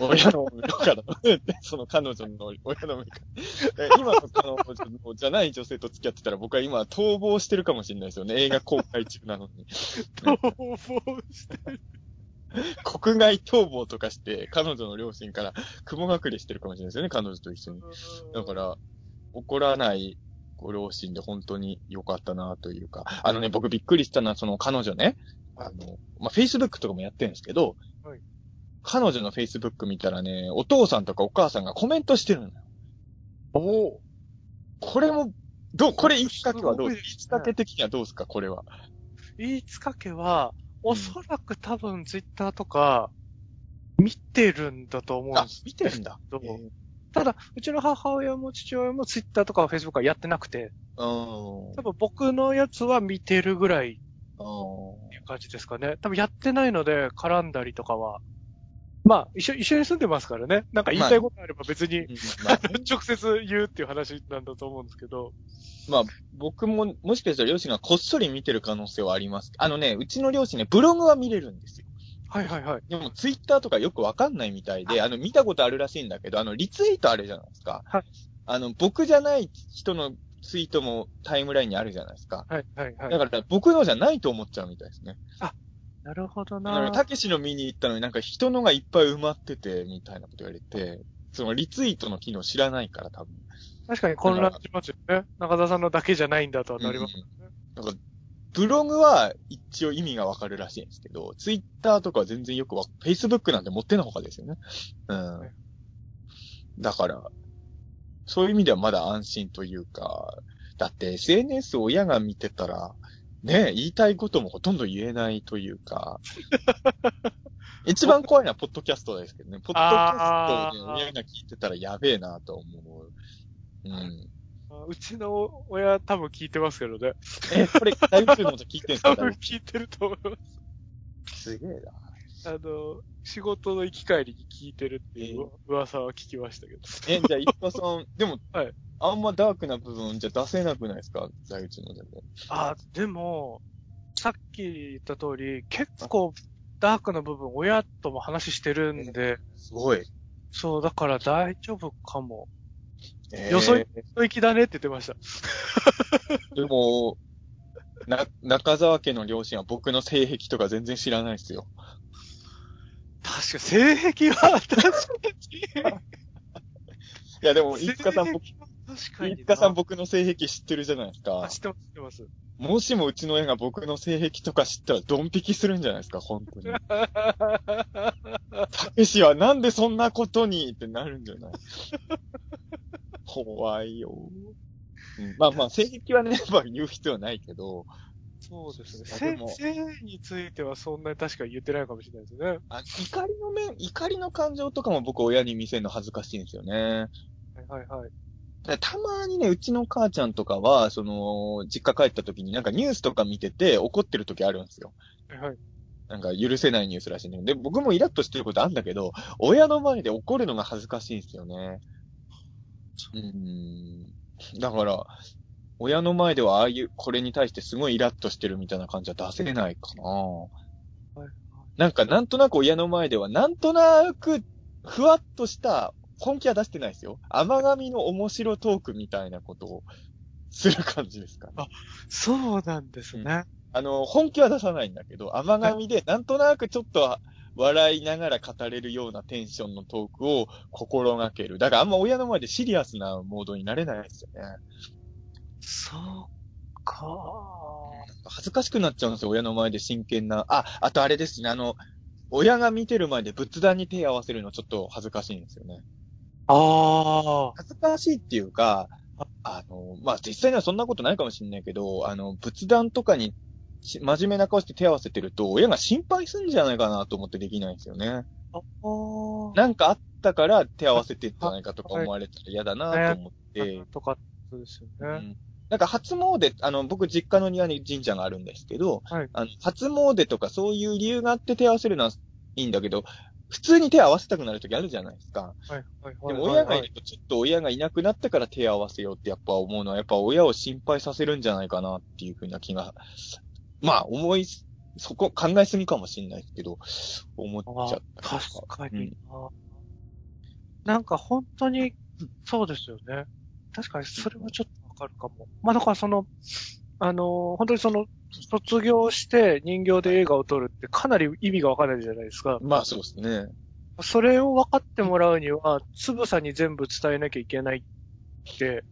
親の目から、その彼女の親の目から。今の彼女じゃない女性と付き合ってたら僕は今逃亡してるかもしれないですよね。映画公開中なのに。逃亡して国外逃亡とかして、彼女の両親から雲隠れしてるかもしれないですよね、彼女と一緒に。だか、ら、怒らないご両親で本当に良かったなというか、あのね、僕びっくりしたのは、その彼女ね、あの、まあ、Facebook とかもやってるんですけど、はい彼女の Facebook 見たらね、お父さんとかお母さんがコメントしてるのよ。おおこれも、どう、これ言いつかけはどう言いつかけ的にはどうですか、これは。言いつかけは、おそらく多分ツイッターとか、見てるんだと思うんあです、見てるんだ。どうえーただ、うちの母親も父親もツイッターとかフェイスブックはやってなくて、うん。多分僕のやつは見てるぐらいってうんいう感じですかね。多分やってないので絡んだりとかは、まあ、一緒、一緒に住んでますからね。なんか言いたいことあれば別に、まあ 直接言うっていう話なんだと思うんですけど。まあ、僕も、もしかしたら両親がこっそり見てる可能性はあります。あのね、うちの両親ね、ブログは見れるんですよ。はいはいはい。でも、ツイッターとかよくわかんないみたいで、あの、見たことあるらしいんだけど、あの、リツイートあるじゃないですか。はい。あの、僕じゃない人のツイートもタイムラインにあるじゃないですか。はいはいはい。だから、僕のじゃないと思っちゃうみたいですね。なるほどな。たけしの見に行ったのになんか人のがいっぱい埋まってて、みたいなこと言われて、そのリツイートの機能知らないから多分。確かに混乱しますよね。中田さんのだけじゃないんだとはなりますよね。なんか、ブログは一応意味がわかるらしいんですけど、ツイッターとかは全然よくわ、フェイスブックなんて持ってのほかですよね。うん。だから、そういう意味ではまだ安心というか、だって SNS を親が見てたら、ね、言いたいこともほとんど言えないというか、一番怖いのはポッドキャストですけどね。ポッドキャストをね、親が聞いてたらやべえなと思う。うん。うちの親多分聞いてますけどね。え、これ、大宇宙のこと聞いてんすか多分聞いてると思います。すげえな。あの、仕事の行き帰りに聞いてるっていう噂は聞きましたけど。え、じゃあ、一家さん、でも、はいあんまダークな部分じゃ出せなくないですか？大内のでも。あ、でも、さっき言った通り、結構ダークな部分、親とも話してるんで、すごい。そう、だから大丈夫かも。えーよそいよいきだねって言ってました。でも、な、中沢家の両親は僕の性癖とか全然知らないですよ。確か、性癖は確かに。いや、でも、一家さん、僕、性癖は確かさん僕の性癖知ってるじゃないですあか。知ってます、知ってます。もしもうちの親が僕の性癖とか知ったらドン引きするんじゃないですか、本当に。たけしはなんでそんなことにってなるんじゃない怖いよ。うんまあまあ、性癖はね、まあ言う必要はないけど、そうですね。性性についてはそんなに確かに言ってないかもしれないですね。あ怒りの面、怒りの感情とかも僕親に見せるの恥ずかしいんですよね。はいはいはい。でたまにね、うちの母ちゃんとかは、その、実家帰った時になんかニュースとか見てて怒ってる時あるんですよ。はいはい。なんか許せないニュースらしいね。で、僕もイラッとしてることあるんだけど、親の前で怒るのが恥ずかしいんですよね。うーん。だから、親の前ではああいう、これに対してすごいイラッとしてるみたいな感じは出せないかな。はいなんか、なんとなく親の前では、なんとなく、ふわっとした、本気は出してないですよ。甘神の面白トークみたいなことをする感じですかね。あそうなんですね。あの、本気は出さないんだけど、甘神で、なんとなくちょっと笑いながら語れるようなテンションのトークを心がける。だからあんま親の前でシリアスなモードになれないですよね。そうか。恥ずかしくなっちゃうんですよ、親の前で真剣な。あ、あとあれですね、あの、親が見てる前で仏壇に手を合わせるのちょっと恥ずかしいんですよね。ああ。恥ずかしいっていうか、あの、まあ、実際にはそんなことないかもしれないけど、あの、仏壇とかにし真面目な顔して手を合わせてると、親が心配するんじゃないかなと思ってできないんですよね。ああ。なんかあったから手合わせてんじゃないかとか思われたら嫌だなと思って、とか、そうですよね。うんなんか初詣、あの、僕実家の庭に神社があるんですけど、はいあの、初詣とかそういう理由があって手合わせるのはいいんだけど、普通に手合わせたくなるときあるじゃないですか。はい、はい、ではい。も親がいるとちょっと親がいなくなってから手合わせようってやっぱ思うのは、やっぱ親を心配させるんじゃないかなっていうふうな気が、まあ思い、そこ考えすぎかもしれないですけど、思っちゃった。確かうんなんか本当に、そうですよね。確かにそれはちょっとわかるかも。まあだからその、あの、本当にその、卒業して人形で映画を撮るってかなり意味がわかんないじゃないですか。まあそうですね。それを分かってもらうには、つぶさに全部伝えなきゃいけないって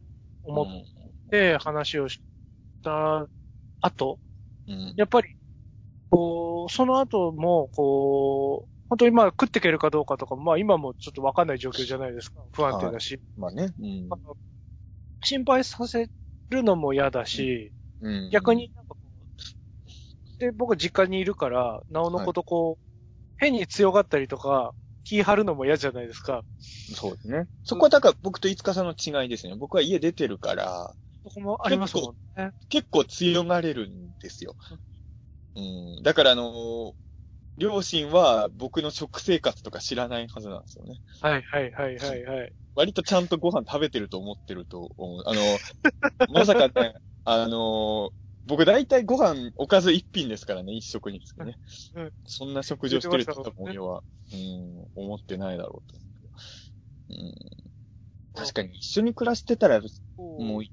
思っうんて話をした後、うん。やっぱり、こう、その後も、こう、本当にまあ食っていけるかどうかとかも、まあ今もちょっとわかんない状況じゃないですか。不安定だし。まあね。うん心配させるのも嫌だし、うん。逆になんかこう、で、僕実家にいるから、なおのことこう、変に強がったりとか、気張るのも嫌じゃないですか。そうですね。そこはだから僕と五日さんの違いですね。僕は家出てるから、そこもありますもんね。結構強がれるんですよ。うん。だからあのー両親は僕の食生活とか知らないはずなんですよね。はいはいはいはいはい。割とちゃんとご飯食べてると思ってると思う。あの、まさかね、あのー僕大体ご飯おかず一品ですからね、一食につきね。うんそんな食事をしてると多分俺は、うん、思ってないだろうと思う。うん。確かに一緒に暮らしてたら、もう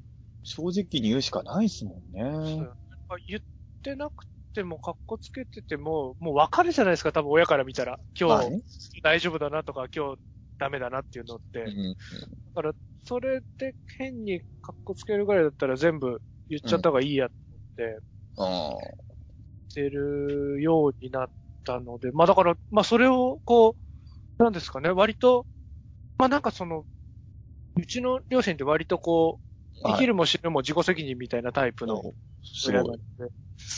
正直に言うしかないですもんね。あ言ってなくても、格好つけてても、もうわかるじゃないですか、多分親から見たら。今日。大丈夫だなとか、今日ダメだなっていうのって。うん。だから、それで変に格好つけるぐらいだったら全部言っちゃった方がいいやってああ。してるようになったので、まあだから、まあそれをこう、なんですかね、割と、まあなんかその、うちの両親って割とこう、生きるも死ぬも自己責任みたいなタイプのすご。い。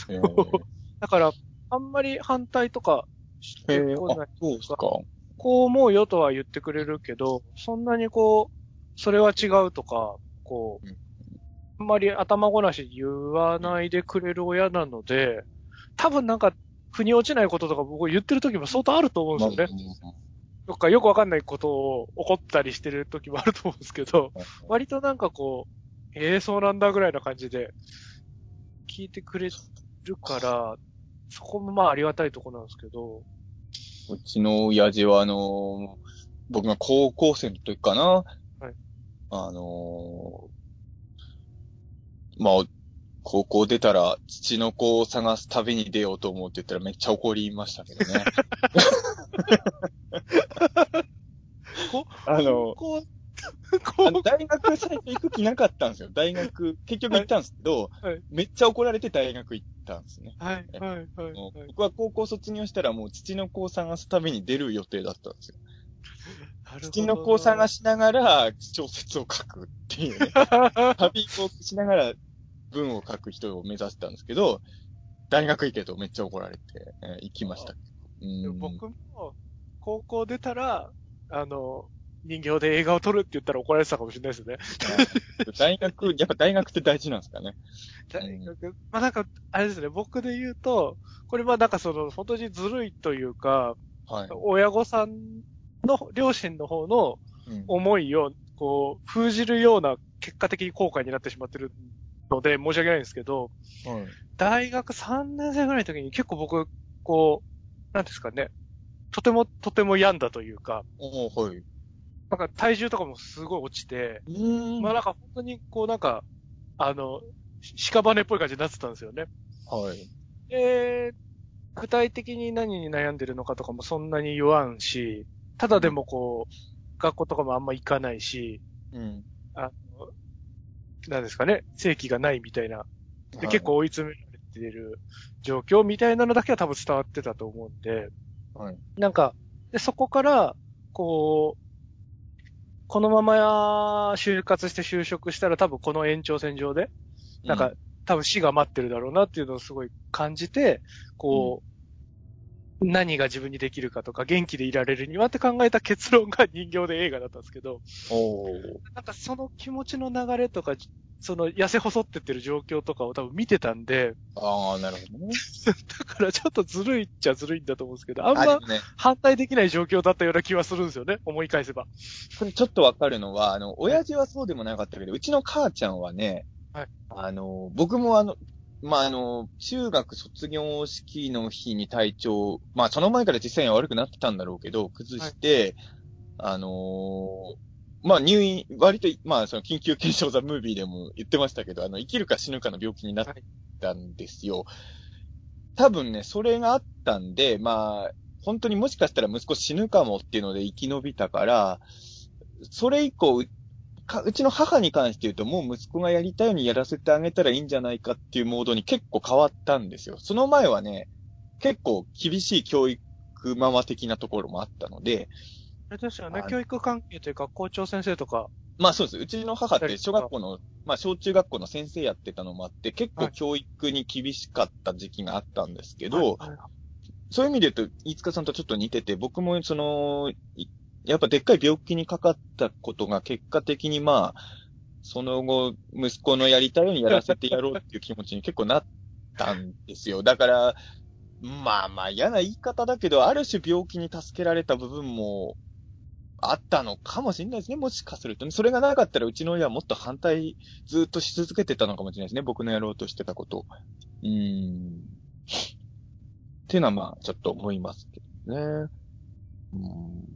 えーだから、あんまり反対とかしてえーこないあ。そうですか。こう思うよとは言ってくれるけど、そんなにこう、それは違うとか、こううん、あんまり頭ごなしに言わないでくれる親なので、多分なんか、腑に落ちないこととか僕言ってる時も相当あると思うんですよね。まどっかよくわかんないことを怒ったりしてる時もあると思うんですけど、あ割となんかこう、ええそうなんだぐらいな感じで、聞いてくれるから、そこもまあありがたいとこなんですけど、うちの親父は、あのー僕が高校生の時かな。はいあのーまあ、高校出たら、父の子を探す旅に出ようと思うって言ったらめっちゃ怒りましたけどね。こ あの、こう、あこの大学最初行く気なかったんですよ。大学、結局行ったんですけど、はいめっちゃ怒られて大学行ったんですね。う、はい、はい、はい。僕は高校卒業したらもう父の子を探す旅に出る予定だったんですよ。父の子を探し、しながら小説を書くっていうね。旅をしながら文を書く人を目指したんですけど、大学行けとめっちゃ怒られて、えー行きました。うん僕も、高校出たら、あの、人形で映画を撮るって言ったら怒られてたかもしれないですね。大学、やっぱ大学って大事なんですかね。大学、まあなんか、あれですね、僕で言うと、これまあなんかその、本当にずるいというか、はい。親御さんの、両親の方のうん思いを、こう、封じるような結果的に後悔になってしまってるので、申し訳ないんですけど、はい大学3年生ぐらいの時に結構僕、こう、なんですかね、とても、とても病んだというか、はい。なんか体重とかもすごい落ちて、うんまあなんか本当にこうなんか、あの、し屍っぽい感じになってたんですよね。はい。で、具体的に何に悩んでるのかとかもそんなに言わんし、ただでもこう、学校とかもあんま行かないし、うん。あの、なんですかね、正気がないみたいな、で結構追い詰められている状況みたいなのだけは多分伝わってたと思うんで、はい。なんか、で、そこから、こう、このまま就活して就職したら多分この延長線上で、なんか、多分死が待ってるだろうなっていうのをすごい感じて、こう、何が自分にできるかとか、元気でいられるにはって考えた結論が人形で映画だったんですけど、なんかその気持ちの流れとか、その痩せ細ってってる状況とかを多分見てたんで、ああ、なるほどね。だからちょっとずるいっちゃずるいんだと思うんですけど、あんま反対できない状況だったような気はするんですよね、思い返せば。これちょっとわかるのは、あの、親父はそうでもなかったけど、うちの母ちゃんはね、はいあの、僕もあの、まあ、あの、中学卒業式の日に体調、まあ、その前から実際には悪くなってたんだろうけど、崩して、あのまあ、入院、割と、まあ、その緊急検証ザムービーでも言ってましたけど、あの、生きるか死ぬかの病気になったんですよ。多分ね、それがあったんで、まあ、本当にもしかしたら息子死ぬかもっていうので生き延びたから、それ以降、かうちの母に関して言うと、もう息子がやりたいようにやらせてあげたらいいんじゃないかっていうモードに結構変わったんですよ。その前はね、結構厳しい教育ママ的なところもあったので、あれですよねあ、教育関係というか校長先生とか、まあそうです。うちの母って小学校の、まあ小中学校の先生やってたのもあって、結構はい。教育に厳しかった時期があったんですけど、はいはいそういう意味で言うと、飯塚さんとちょっと似てて、僕もその、いやっぱでっかい病気にかかったことが結果的にまあ、その後、息子のやりたいようにやらせてやろうっていう気持ちに結構なったんですよ。だから、まあまあ嫌な言い方だけど、ある種病気に助けられた部分もあったのかもしれないですね。もしかするとね。それがなかったらうちの親はもっと反対ずっとし続けてたのかもしれないですね。僕のやろうとしてたこと。うーん。っていうのはまあ、ちょっと思いますけどね。うん。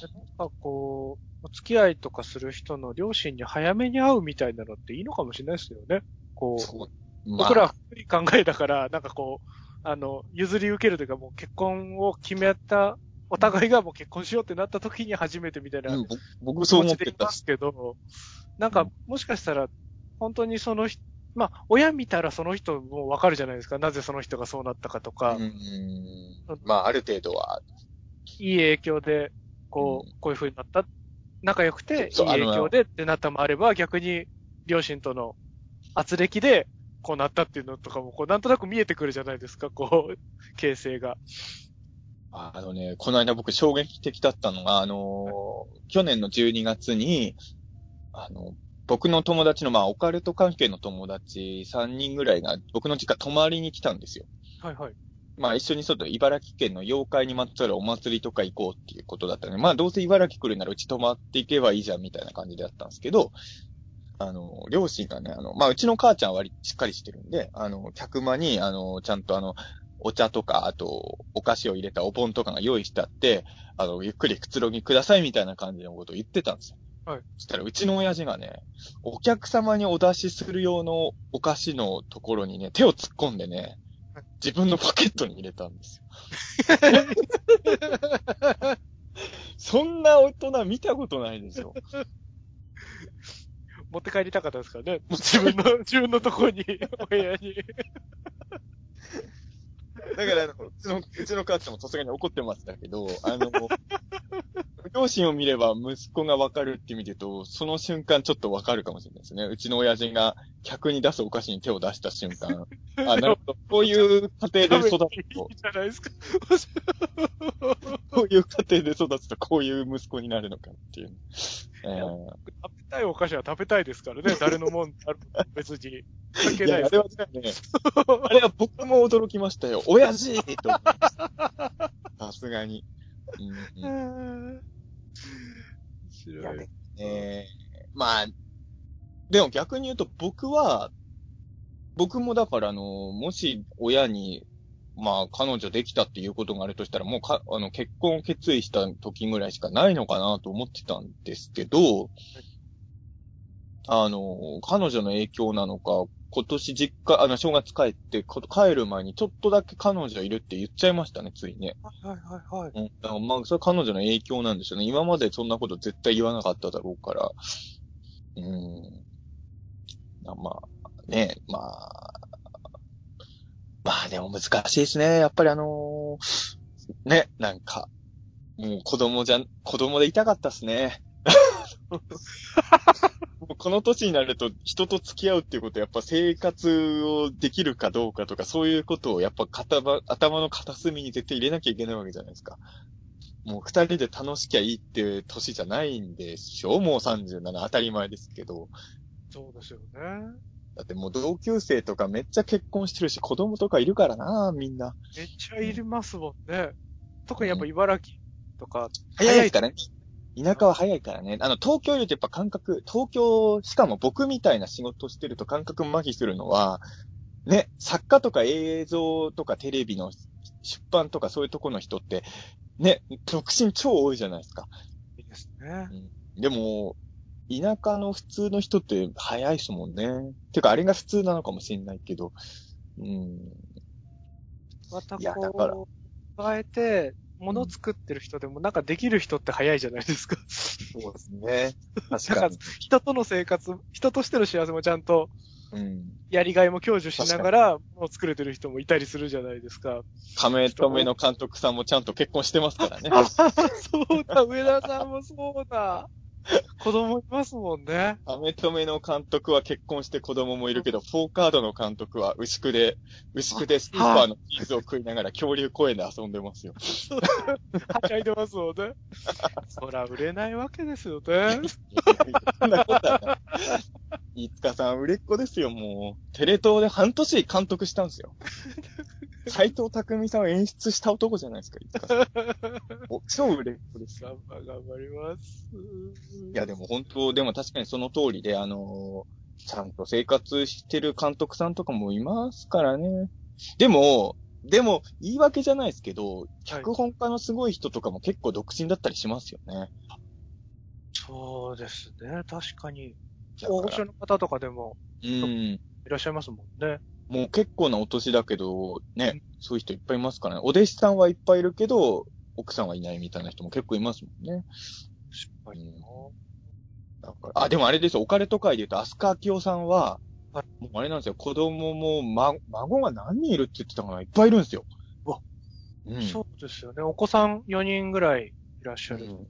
なんかこう、お付き合いとかする人の両親に早めに会うみたいなのっていいのかもしれないですよね。こう、そう。僕らは古い考えだから、なんかこう、あの、譲り受けるというかもう結婚を決めた、お互いがもう結婚しようってなった時に初めてみたいなう僕そう思ってたますけど、なんか、もしかしたら、本当にその人、まあ、親見たらその人もわかるじゃないですか。なぜその人がそうなったかとか、うん。まあ、ある程度は。いい影響で、こう、うこういう風になった。仲良くて、いい影響でってなったもあれば、逆に、両親との圧力で、こうなったっていうのとかも、こう、なんとなく見えてくるじゃないですか、こう、形成が。あのね、この間僕衝撃的だったのが、あのー去年の12月に、あの、僕の友達の、まあ、オカルト関係の友達3人ぐらいが僕の実家泊まりに来たんですよ。はいはい。まあ一緒にちょっと茨城県の妖怪にまつわるお祭りとか行こうっていうことだったので、まあどうせ茨城来るならうち泊まっていけばいいじゃんみたいな感じでやったんですけど、あの、両親がね、あの、まあうちの母ちゃんは割りしっかりしてるんで、あの、客間に、あの、ちゃんとあの、お茶とか、あと、お菓子を入れたお盆とかが用意してあって、あの、ゆっくりくつろぎくださいみたいな感じのことを言ってたんですよ。はい。そしたら、うちの親父がね、お客様にお出しする用のお菓子のところにね、手を突っ込んでねはい、自分のポケットに入れたんですよ。そんな大人見たことないでしょ。持って帰りたかったですからね。自分の、自分のとこに、お部屋に。だから、あの、うちの、うちの母ちゃんもさすがに怒ってましたけど、あの、両親を見れば息子がわかるって意味で言うと、その瞬間ちょっとわかるかもしれないですね。うちの親父が客に出すお菓子に手を出した瞬間。あ、なるほど。こういう家庭で育つと、いいじゃないですか。こういう家庭で育つとこういう息子になるのかっていう。えー食べたいお菓子は食べたいですからね。誰のもんあるの別に。関係ないですあれはね、あれは僕も驚きましたよ。親父と。さすがに。うんうん面白い。いやねえーまあ、でも逆に言うと僕は、僕もだからあの、もし親に、まあ彼女できたっていうことがあるとしたら、もうか、あの、結婚を決意した時ぐらいしかないのかなと思ってたんですけど、あの、彼女の影響なのか、今年実家、あの、正月帰って、こ帰る前にちょっとだけ彼女いるって言っちゃいましたね、ついね。はいはいはい。うん。まあ、それは彼女の影響なんですよね。今までそんなこと絶対言わなかっただろうから。うーん。あまあ、ね、まあ、まあでも難しいですね。やっぱりあのーね、なんか、もう子供じゃん、子供でいたかったっすね。この年になると人と付き合うっていうことはやっぱ生活をできるかどうかとかそういうことをやっぱ頭頭の片隅に絶対入れなきゃいけないわけじゃないですか。もう二人で楽しきゃいいっていう年じゃないんでしょ？もう37当たり前ですけど。そうですよね。だってもう同級生とかめっちゃ結婚してるし子供とかいるからなみんな。めっちゃいりますもんね。特にやっぱ茨城とか、早いですからね。田舎は早いからね。あの、東京よりやっぱ感覚、東京、しかも僕みたいな仕事してると感覚麻痺するのは、ね、作家とか映像とかテレビの出版とかそういうとこの人って、ね、独身超多いじゃないですか。いいですね。でも、田舎の普通の人って早いですもんね。てか、あれが普通なのかもしれないけど。うん。またいやだからこう、加えて、物作ってる人でもなんかできる人って早いじゃないですか。そうですね。確だから人との生活、人としての幸せもちゃんとうん。やりがいも享受しながら、もう作れてる人もいたりするじゃないですか。亀止めの監督さんもちゃんと結婚してますからね。そうだ、上田さんもそうだ。子供いますもんね。亀止めの監督は結婚して子供もいるけど、フォーカードの監督は牛久で、牛久でスーパーのチーズを食いながら 恐竜公園で遊んでますよ。はしゃいでますもんね。そら売れないわけですよね。そんなことはない。飯塚さん売れっ子ですよ、もう。テレ東で半年監督したんですよ。斎藤匠さんを演出した男じゃないですか、飯塚さん。お超売れっ子ですよ。頑張頑張ります。いや、でも本当、でも確かにその通りで、あのーちゃんと生活してる監督さんとかもいますからね。でも、でも、言い訳じゃないですけど、脚本家のすごい人とかも結構独身だったりしますよね。そうですね。確かに。大御所の方とかでもうん。いらっしゃいますもんね。もう結構なお年だけど、ね、そういう人いっぱいいますからね。お弟子さんはいっぱいいるけど、奥さんはいないみたいな人も結構いますもんね。確かになだからあ、でもあれですよ、オカルト界で言うと、アスカ明夫さんは、はもうあれなんですよ、子供も、ま、孫が何人いるって言ってたかな、いっぱいいるんですよ。うわうん。そうですよね。お子さん4人ぐらいいらっしゃるうん言って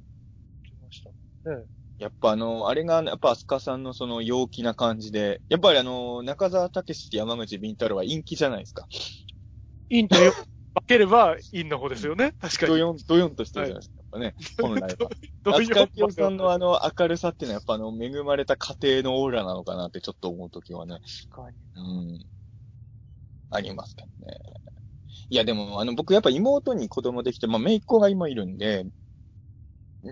ましたね。やっぱあの、あれが、やっぱアスカさんのその陽気な感じで、やっぱりあの、中澤武史山口敏太郎は陰気じゃないですか。陰と陽、分ければ陰の方ですよね。確かに。ドヨン、ドヨンとしてるじゃないですか、やっぱね、本来は。どういうアスカキオさんのあの明るさっていうのはやっぱあの恵まれた家庭のオーラなのかなってちょっと思うときはね。確かにうん。ありますけどね。いや、でも、あの、僕やっぱ妹に子供できて、まあ、姪っ子が今いるんで、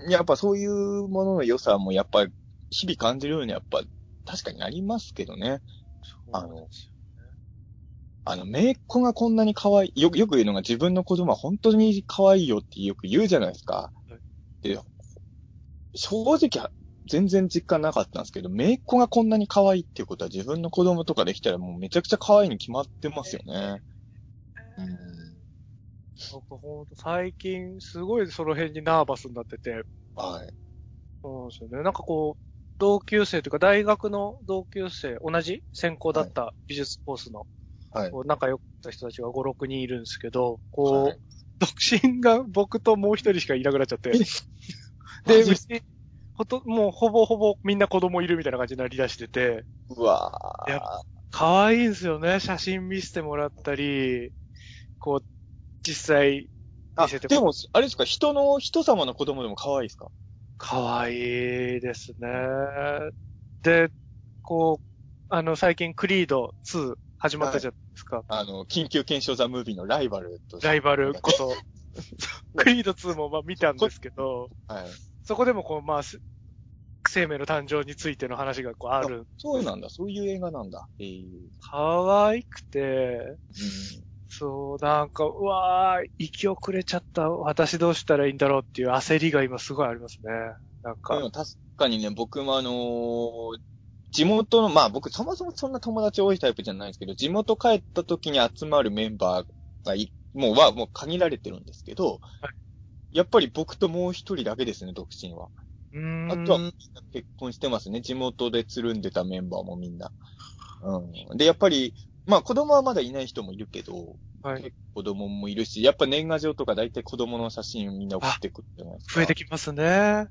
やっぱそういうものの良さもやっぱ日々感じるようにやっぱ確かになりますけどね。あのあの、姪っ子がこんなに可愛い、よく、よく言うのが自分の子供は本当に可愛いよってよく言うじゃないですか。で、正直、全然実感なかったんですけど、姪っ子がこんなに可愛いっていうことは自分の子供とかできたらもうめちゃくちゃ可愛いに決まってますよね。うん。僕ほんと最近すごいその辺にナーバスになってて、はい。そうですよね。なんかこう、同級生というか大学の同級生、同じ？専攻だった美術コースの、はい。仲良かった人たちが5、6人いるんですけど、こう、はい独身が僕ともう一人しかいなくなっちゃって、マ で、ジ？っす別にほと、もうほぼほぼみんな子供いるみたいな感じになり出してて、うわぁ。可愛いんですよね。写真見せてもらったり、こう、実際あ、見せてでも、あれですか、人の、人様の子供でも可愛いですか？可愛いですね。で、こう、あの、最近クリード2始まったじゃないですか。あの、緊急検証ザ・ムービーのライバルとライバルこと。クリード2もまあ見たんですけど、はい。そこでもこう、まあ、す生命の誕生についての話がこうある。そうなんだ、そういう映画なんだ。ええ可愛くて、うん。そう、なんか、うわー、生き遅れちゃった。私どうしたらいいんだろうっていう焦りが今すごいありますね。なんか。でも確かにね、僕もあのー地元の、まあ僕そもそもそんな友達多いタイプじゃないんですけど、地元帰った時に集まるメンバーがい、もうは、もう限られてるんですけど、やっぱり僕ともう一人だけですね、独身は。うーん。あとはみんな結婚してますね。地元でつるんでたメンバーもみんな。うん。で、やっぱり、まあ子供はまだいない人もいるけど、はい。子供もいるし、やっぱ年賀状とか大体子供の写真をみんな送ってくるじゃないですか。増えてきますね。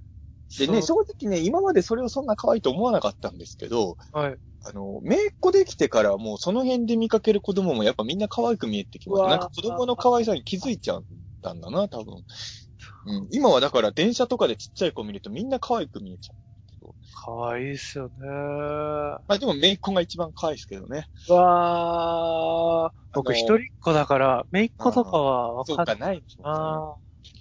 でね、正直ね、今までそれをそんな可愛いと思わなかったんですけど、はい。あの、姪っ子できてからもうその辺で見かける子供もやっぱみんな可愛く見えてきます。なんか子供の可愛さに気づいちゃったんだな、多分。うん。今はだから電車とかでちっちゃい子見るとみんな可愛く見えちゃう。可愛いっすよね。まあでも姪っ子が一番可愛いですけどね。うわー。僕一人っ子だから、姪っ子とかはわかんない。そうか、ないでしょうねあ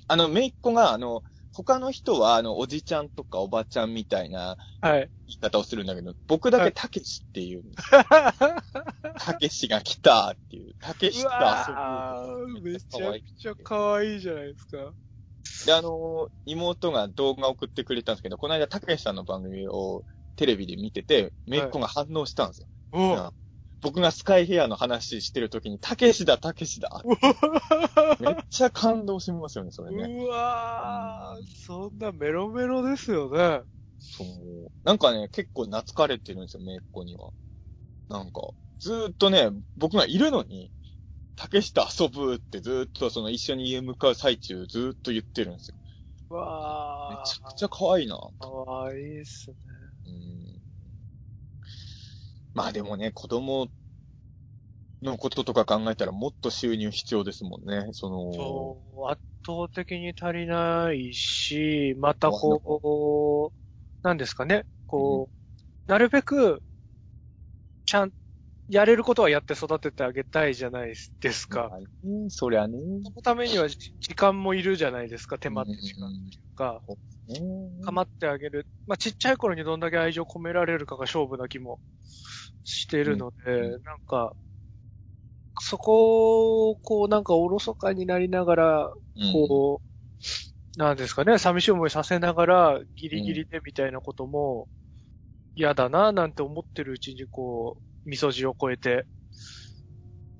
あの、姪っ子が、あの、他の人は、あの、おじちゃんとかおばちゃんみたいなーはい。言い方をするんだけど、僕だけたけしっていう、たけしが来たっていう、たけしうとわ遊ぶ。ーめちゃくちゃ可愛いじゃないですか。で、あの、妹が動画送ってくれたんですけど、この間、たけしさんの番組をテレビで見てて、姪っ子が反応したんですよ。おうん僕がスカイヘアの話してる時に、たけしだ、たけしだ。めっちゃ感動しますよね、それね。うわー、そんなメロメロですよね。そう。なんかね、結構懐かれてるんですよ、姪っ子には。なんか、ずーっとね、僕がいるのに、たけしと遊ぶってずーっとその一緒に家向かう最中ずーっと言ってるんですよ。うわー。めちゃくちゃ可愛いな。可愛いっすね。うんまあでもね、子供のこととか考えたらもっと収入必要ですもんね。その、そう、圧倒的に足りないし、またこう、なんですかね、こう、なるべく、ちゃん、やれることはやって育ててあげたいじゃないですか。まあねそりゃね。そのためにはじ時間もいるじゃないですか、手間って時間っていうか、ね構ってあげる。まあ、ちっちゃい頃にどんだけ愛情込められるかが勝負な気もしてるので、うなんか、そこを、こう、なんかおろそかになりながら、うんこう、なんですかね、寂しい思いさせながら、ギリギリでみたいなことも、嫌だな、なんて思ってるうちに、こう、味噌汁を超えて、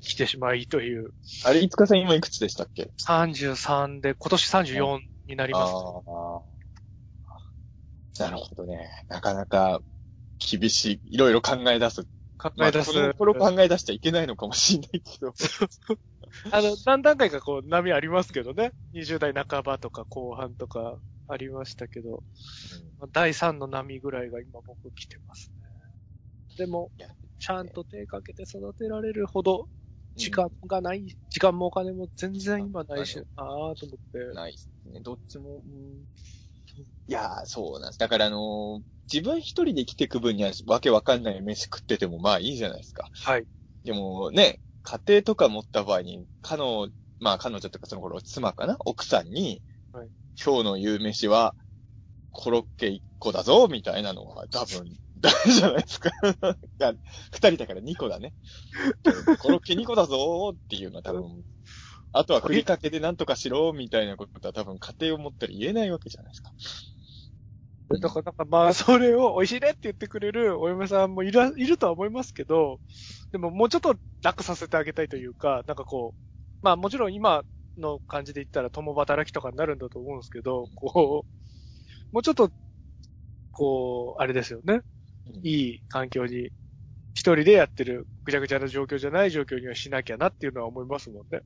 来てしまいという、あれ、いつかさん今いくつでしたっけ？33で、今年34になります。ああ。なるほどね。なかなか厳しい。いろいろ考え出す。考え出す。まあ、この頃考え出しちゃいけないのかもしれないけど。あの、何段階かこう、波ありますけどね。20代半ばとか後半とかありましたけど、まあ第3の波ぐらいが今僕来てますね。でもちゃんと手かけて育てられるほど、時間がない、時間もお金も全然今ないし、ああと思って。ないですね。どっちも。うんいやー、そうなんです。だからあのー自分一人で生きていく分にはわけわかんない飯食っててもまあいいじゃないですか。はい。でもね、家庭とか持った場合に、彼女、まあ彼女とかその頃妻かな？奥さんに、はい今日の夕飯は、コロッケ1個だぞみたいなのは多分、ダメじゃないですか。いや、二人だから2個だね。コロッケ2個だぞーっていうのは多分、あとはふりかけでなんとかしろみたいなことは多分家庭を持ったら言えないわけじゃないですか。だから、かまあ、それを美味しいねって言ってくれるお嫁さんもいら、いるとは思いますけど、でももうちょっと楽させてあげたいというか、なんかこう、まあもちろん今の感じで言ったら共働きとかになるんだと思うんですけど、こう、もうちょっと、こう、あれですよね。いい環境に、一人でやってるぐちゃぐちゃな状況じゃない状況にはしなきゃなっていうのは思いますもんね。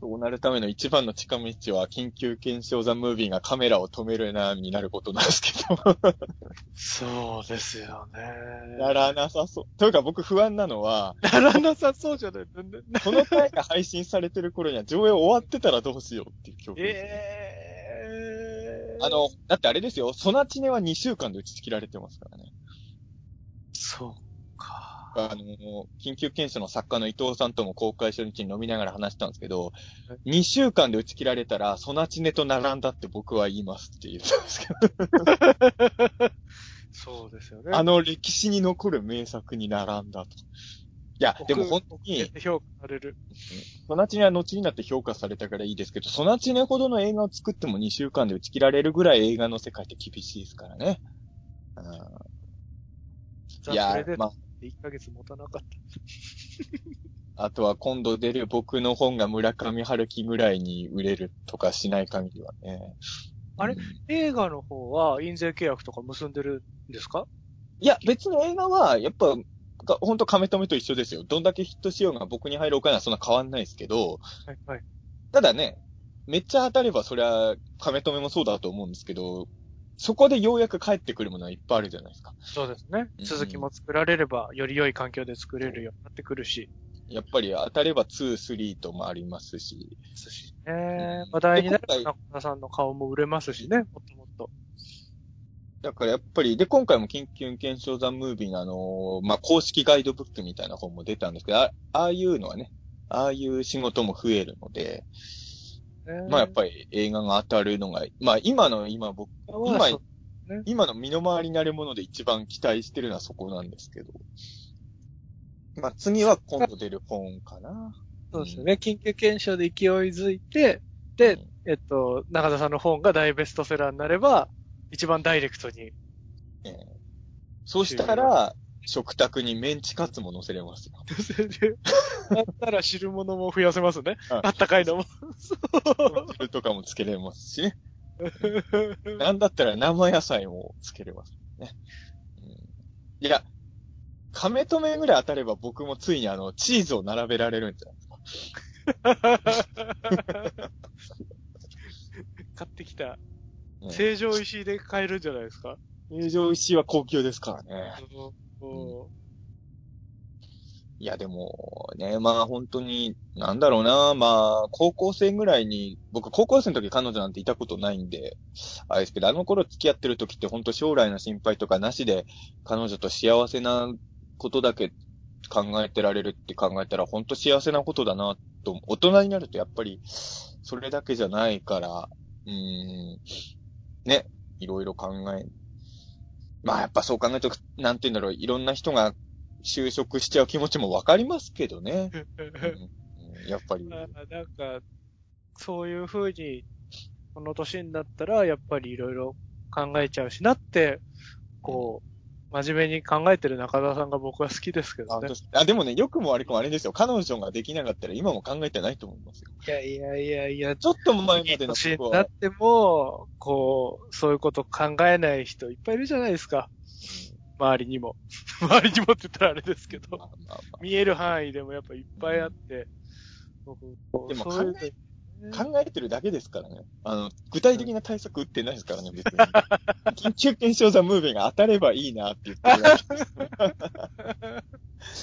そうなるための一番の近道は、緊急検証ザ・ムービーがカメラを止めるな、になることなんですけど。そうですよね。ならなさそう。というか僕不安なのは、ならなさそうじゃない。この回が配信されてる頃には上映終わってたらどうしようっていう恐怖です、ええー。あの、だってあれですよ、ソナチネは2週間で打ち切られてますからね。そうか。あの、緊急検証の作家の伊藤さんとも公開初日に飲みながら話したんですけどは、2週間で打ち切られたら、ソナチネと並んだって僕は言いますって言ったんですけど、そうですよね。あの歴史に残る名作に並んだと。いや、でも本当に、評価される。ソナチネは後になって評価されたからいいですけど、ソナチネほどの映画を作っても2週間で打ち切られるぐらい映画の世界って厳しいですからね。うんいやザ・プレデ、ターまあ、って1ヶ月持たなかった。あとは今度出る僕の本が村上春樹ぐらいに売れるとかしない限りはね。あれ？うん映画の方は印税契約とか結んでるんですか？いや、別の映画は、やっぱ、かほんと亀止めと一緒ですよ。どんだけヒットしようが僕に入るお金はそんな変わんないですけど、はい、はい。ただね、めっちゃ当たればそりゃ、亀止めもそうだと思うんですけど、そこでようやく帰ってくるものはいっぱいあるじゃないですか。そうですねう。ん続きも作られれば、より良い環境で作れるようになってくるし。やっぱり当たれば2、3ともありますし。ですしんね。話題になるで今回中田さんの顔も売れますしね、もっともっと。だからやっぱり、で、今回も緊急検証ザ・ムービーのあのーまあ、公式ガイドブックみたいな本も出たんですけど、あああいうのはね、ああいう仕事も増えるので、まあやっぱり映画が当たるのが、まあ今の今僕、今今の身の回りになるもので一番期待してるのはそこなんですけど。まあ次は今度出る本かな。そうですよね。緊急検証で勢いづいて、で、えっと、中田さんの本が大ベストセラーになれば、一番ダイレクトに。ええそうしたら、食卓にメンチカツも乗せれますよ。だったら汁物も増やせますね。うんあったかいのも。汁とかもつけれますしね。なんだったら生野菜もつけれますね。うん、いや、亀止めぐらい当たれば僕もついにあの、チーズを並べられるんじゃないですか。買ってきた。ね成城石井で買えるんじゃないですか。成城石井は高級ですからね。うん。いや、でも、ね、まあ本当に、なんだろうな、まあ、高校生ぐらいに、僕高校生の時彼女なんていたことないんで、あれですけど、あの頃付き合ってる時って本当将来の心配とかなしで、彼女と幸せなことだけ考えてられるって考えたら、本当幸せなことだな、と、大人になるとやっぱり、それだけじゃないから、うん、ね、いろいろ考え、まあやっぱそう考えると、なんて言うんだろう、いろんな人が就職しちゃう気持ちもわかりますけどね。うんうんやっぱり。まあなんか、そういう風に、この年になったら、やっぱりいろいろ考えちゃうしなって、こう、真面目に考えてる中田さんが僕は好きですけどね。ああでもね、良くも悪くもあれですよ。彼女ができなかったら今も考えてないと思いますよ。いやいやいやいや、ちょっと前までの年になっても、こう、そういうこと考えない人いっぱいいるじゃないですか。周りにも。周りにもって言ったらあれですけどうんま。あまあま見える範囲でもやっぱいっぱいあって、うでも考え考えてるだけですからね。あの、具体的な対策打ってないですからね、別に。緊急検証ザムービーが当たればいいなって言ってるだけ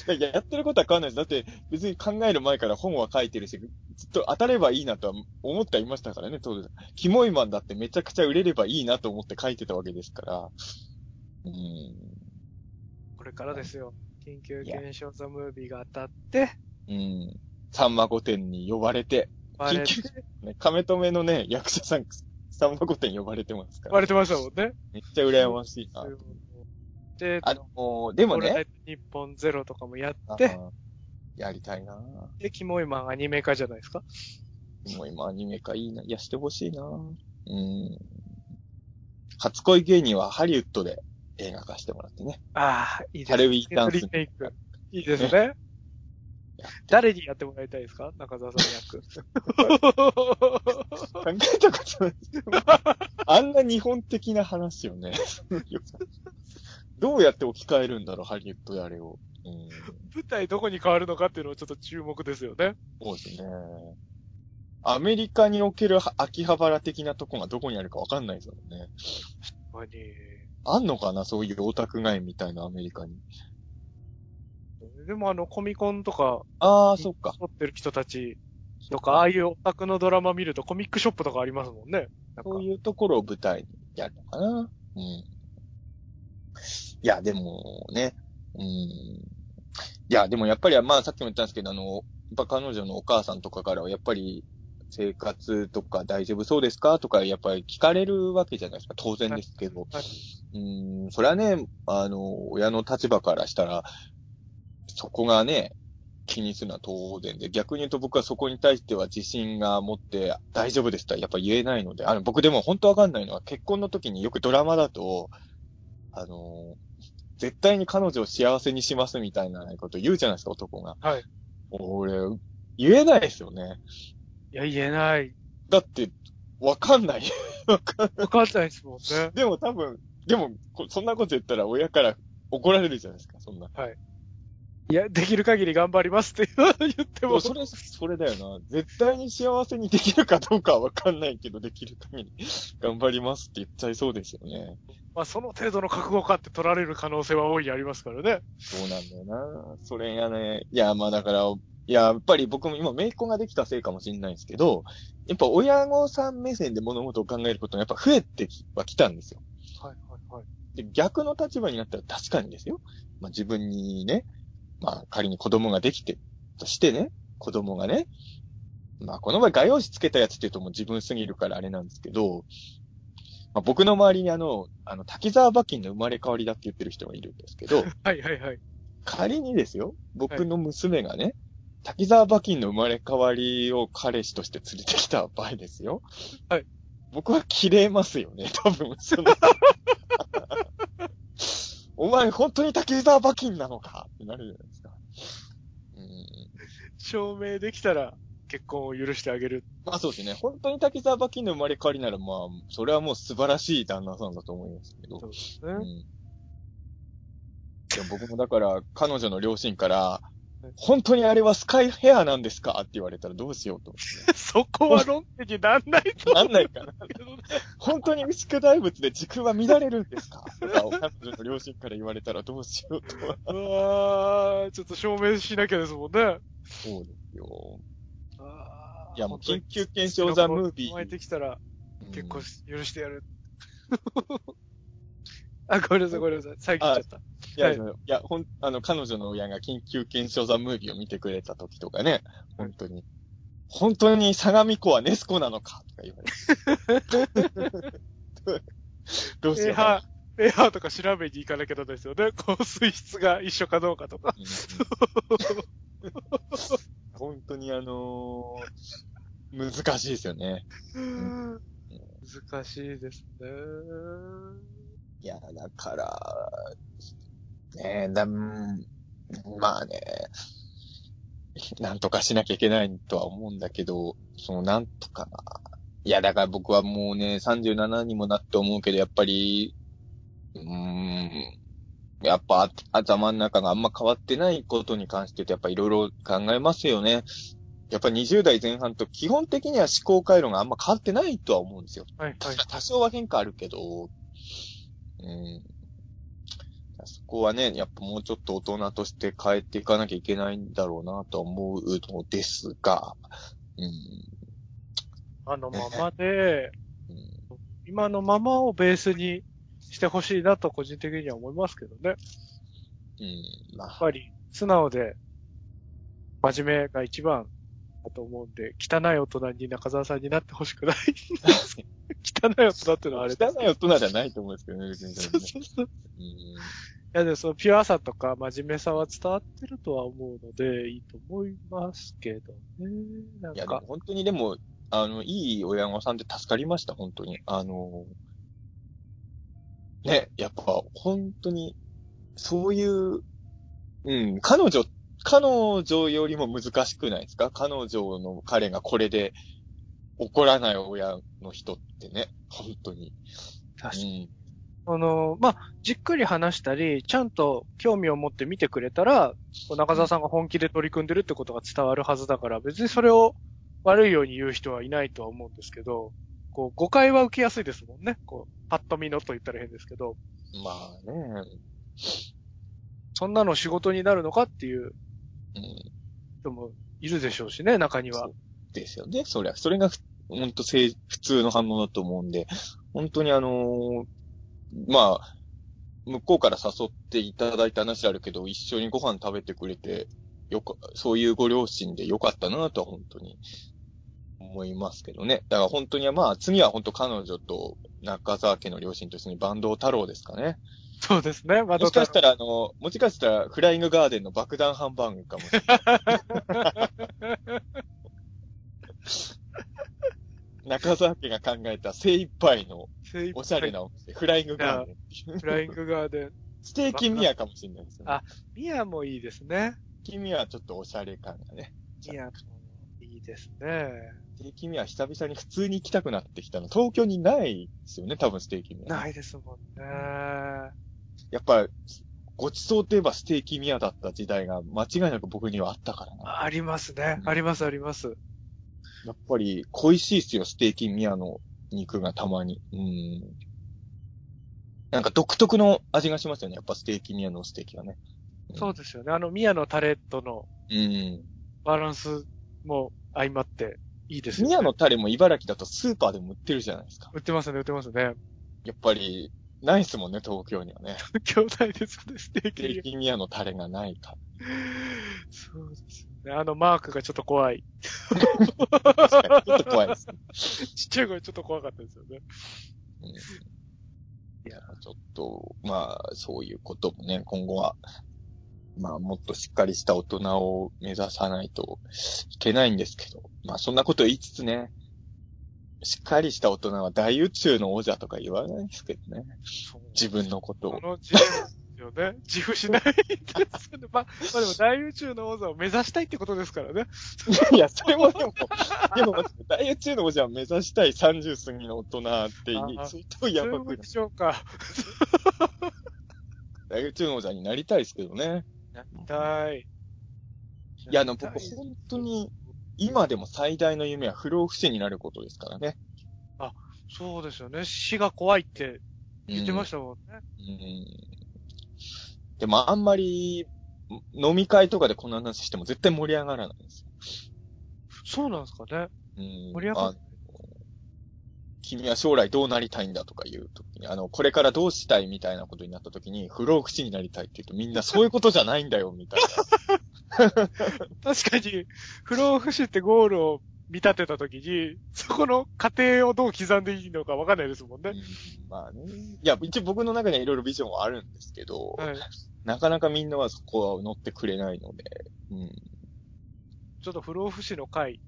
いややってることは変わんないです。だって、別に考える前から本は書いてるし、ずっと当たればいいなとは思ってはいましたからね、当然。キモイマンだってめちゃくちゃ売れればいいなと思って書いてたわけですから。うん。これからですよ。緊急検証ザムービーが当たって、うん。さんま御殿に呼ばれて、緊急ね、亀止めのね、役者さん、さんま御殿呼ばれてますから。バレてましたもんね。めっちゃ羨ましいな。で、あの、でもね、日本ゼロとかもやって、やりたいなで、キモいマンアニメ化じゃないですか。もう今アニメ化いいな。いや、してほしいなうん。初恋芸人はハリウッドで映画化してもらってね。ああ、いいですハロウィンダンス。いいですね。誰にやってもらいたいですか？中澤さんの役。考えたことない。あんな日本的な話よね。どうやって置き換えるんだろう、ハリウッドであれを。うん。舞台どこに変わるのかっていうのをちょっと注目ですよね。そうですね。アメリカにおける秋葉原的なとこがどこにあるかわかんないですよね。あんのかなそういうオタク街みたいなアメリカに。でもあの、コミコンとか、ああ、そっか。撮ってる人たちとか、ああいうオタクのドラマ見るとコミックショップとかありますもんね。なんかそういうところを舞台にやるのかなうん。いや、でもね、うん。いや、でもやっぱり、まあさっきも言ったんですけど、あの、やっぱ彼女のお母さんとかからは、やっぱり、生活とか大丈夫そうですかとか、やっぱり聞かれるわけじゃないですか。当然ですけど。はいうん、それはね、あの、親の立場からしたら、そこがね、気にするのは当然で、逆に言うと僕はそこに対しては自信が持って大丈夫ですとはやっぱ言えないので、あの、僕でも本当わかんないのは結婚の時によくドラマだと、あの、絶対に彼女を幸せにしますみたいなこと言うじゃないですか、男が。はい。俺、言えないですよね。いや、言えない。だって、わかんない。わかんわかんないですもんね。でも多分、でも、こそんなこと言ったら親から怒られるじゃないですか、そんな。いや、できる限り頑張りますって言っても、それ、それだよな。絶対に幸せにできるかどうかはわかんないけど、できる限り頑張りますって言っちゃいそうですよね。まあその程度の覚悟かって取られる可能性は大いにありますからね。そうなんだよな。それがね、いや、まあだから、いや、やっぱり僕も今、姪っ子ができたせいかもしれないんですけど、やっぱ親御さん目線で物事を考えることがやっぱ増えてきはきたんですよ。はいはいはい。で、逆の立場になったら確かにですよ。まあ自分にね、まあ仮に子供ができて、としてね、子供がね、まあこの場合画用紙つけたやつって言うともう自分すぎるからあれなんですけど、まあ僕の周りにあの、あの、滝沢馬琴の生まれ変わりだって言ってる人がいるんですけど、はいはいはい。仮にですよ、僕の娘がね、滝沢馬琴の生まれ変わりを彼氏として連れてきた場合ですよ。はい。僕は切れますよね、多分、その。お前本当に滝沢馬琴なのか？ってなるじゃないですか。うん。証明できたら結婚を許してあげる。まあそうですね。本当に滝沢馬琴の生まれ変わりなら、まあ、それはもう素晴らしい旦那さんだと思いますけど。そうですね。うん。でも僕もだから、彼女の両親からはい、本当にあれはスカイヘアなんですか？って言われたらどうしようと。そこは論点になんないとなんないかな。本当に牛久大仏で時空は乱れるんですか？とかを彼女の両親から言われたらどうしようとは。うわーちょっと証明しなきゃですもんね。そうですよ。あーいやもう緊急検証ザムービー生まれてきたらうん結婚し許してやる。あ、ごめんなさい、ごめんなさい。最近言っちゃっいや、はいいや、ほん、あの、彼女の親が緊急検証ザムービーを見てくれた時とかね、本当に。本当に相模湖はネスコなのかとか言われて。どうた。しようエハー、エハーとか調べに行かなきゃですよね。こう、水質が一緒かどうかとか。うん本当にあのー難しいですよね。難しいですね。いや、だから、ねえ、だ、うんまあね、なんとかしなきゃいけないとは思うんだけど、そのなんとかな。いや、だから僕はもうね、37にもなって思うけど、やっぱり、うーん、やっぱ頭の中があんま変わってないことに関してやっぱいろいろ考えますよね。やっぱ20代前半と基本的には思考回路があんま変わってないとは思うんですよ。はい、はい。多少は変化あるけど、うん。そこはね、やっぱもうちょっと大人として変えていかなきゃいけないんだろうなと思うのですが、うん。あのままで、うん今のままをベースにしてほしいなと個人的には思いますけどね。やっうん。まあ、ぱり、素直で、真面目が一番だと思うんで、汚い大人に中澤さんになってほしくない。汚い大人ってのはあれ汚い大人じゃないと思うんですけどね、別にそそう。そうそう。うんいや、でもそのピュアさとか真面目さは伝わってるとは思うので、いいと思いますけどね。なんいや、本当にでも、あの、いい親御さんで助かりました、本当に。あの、ね、やっぱ、本当に、そういう、うん、彼女、彼女よりも難しくないですか？彼女の彼がこれで怒らない親の人ってね、本当に。確かに。うん。あの、まあ、じっくり話したり、ちゃんと興味を持って見てくれたら、中澤さんが本気で取り組んでるってことが伝わるはずだから、別にそれを悪いように言う人はいないとは思うんですけど、こう、誤解は受けやすいですもんね。こう、パッと見のと言ったら変ですけど、まあね、そんなの仕事になるのかっていううん。人もいるでしょうしね、中には。ですよね。そりゃ、それがふ、本当、普通の反応だと思うんで、本当にあのーまあ、向こうから誘っていただいた話あるけど、一緒にご飯食べてくれて、よか、そういうご両親でよかったなとは本当に思いますけどね。だから本当にはまあ、次は本当彼女と中沢家の両親と一緒にバンド太郎ですかね。そうですね。まもしかしたらあの、もしかしたらフライングガーデンの爆弾ハンバーグかもしれない。中沢家が考えた精一杯のおしゃれなお店、フライングガーデン。フライングガーデン。ステーキミアかもしれないですよね。あミアもいいですね。ミアはちょっとおしゃれ感がね。ミアもいいですね。ステーキミア久々に普通に行きたくなってきたの。東京にないですよね、多分ステーキミア。ないですもんね。やっぱ、ごちそうといえばステーキミアだった時代が間違いなく僕にはあったからな。ありますねう。んあります、あります。やっぱり恋しいっすよ、ステーキミアの肉がたまに。うん。なんか独特の味がしますよね、やっぱステーキミアのステーキはね。そうですよね。あの、ミアのタレとのうん。バランスも相まっていいですよね。ミアのタレも茨城だとスーパーでも売ってるじゃないですか。売ってますね、売ってますね。やっぱり、ないっすもんね、東京にはね。兄弟ですよね、ステーステーキ。キミアのタレがないか。そうですよね。あのマークがちょっと怖い。確かに、ちょっと怖いです。ちっちゃい声ちょっと怖かったですよね。うんいや、ちょっと、まあ、そういうこともね、今後は、まあ、もっとしっかりした大人を目指さないといけないんですけど、まあ、そんなこと言いつつね、しっかりした大人は大宇宙の王者とか言わないですけどね。自分のことを。このジレンマですよね。自負しないですよね。まあ、まあでも大宇宙の王座を目指したいってことですからね。いや、それもでも、でも、大宇宙の王者を目指したい30過ぎの大人って言いあ、そういうとやばくない？でしょうか。大宇宙の王者になりたいですけどね。やりたい。いや、あの、僕、本当に、今でも最大の夢は不老不死になることですからね。そうですよね。死が怖いって言ってましたもんね。うん。でも、あんまり、飲み会とかでこんな話しても絶対盛り上がらないんですよ。そうなんですかね。うん。盛り上があの君は将来どうなりたいんだとか言うときに、あの、これからどうしたいみたいなことになったときに、不老不死になりたいって言うとみんなそういうことじゃないんだよ、みたいな。確かに、不老不死ってゴールを見立てたときに、そこの過程をどう刻んでいいのかわかんないですもんね。うんまあね。いや、一応僕の中にはいろいろビジョンはあるんですけど、はい。なかなかみんなはそこは乗ってくれないので、うん。ちょっと不老不死の回。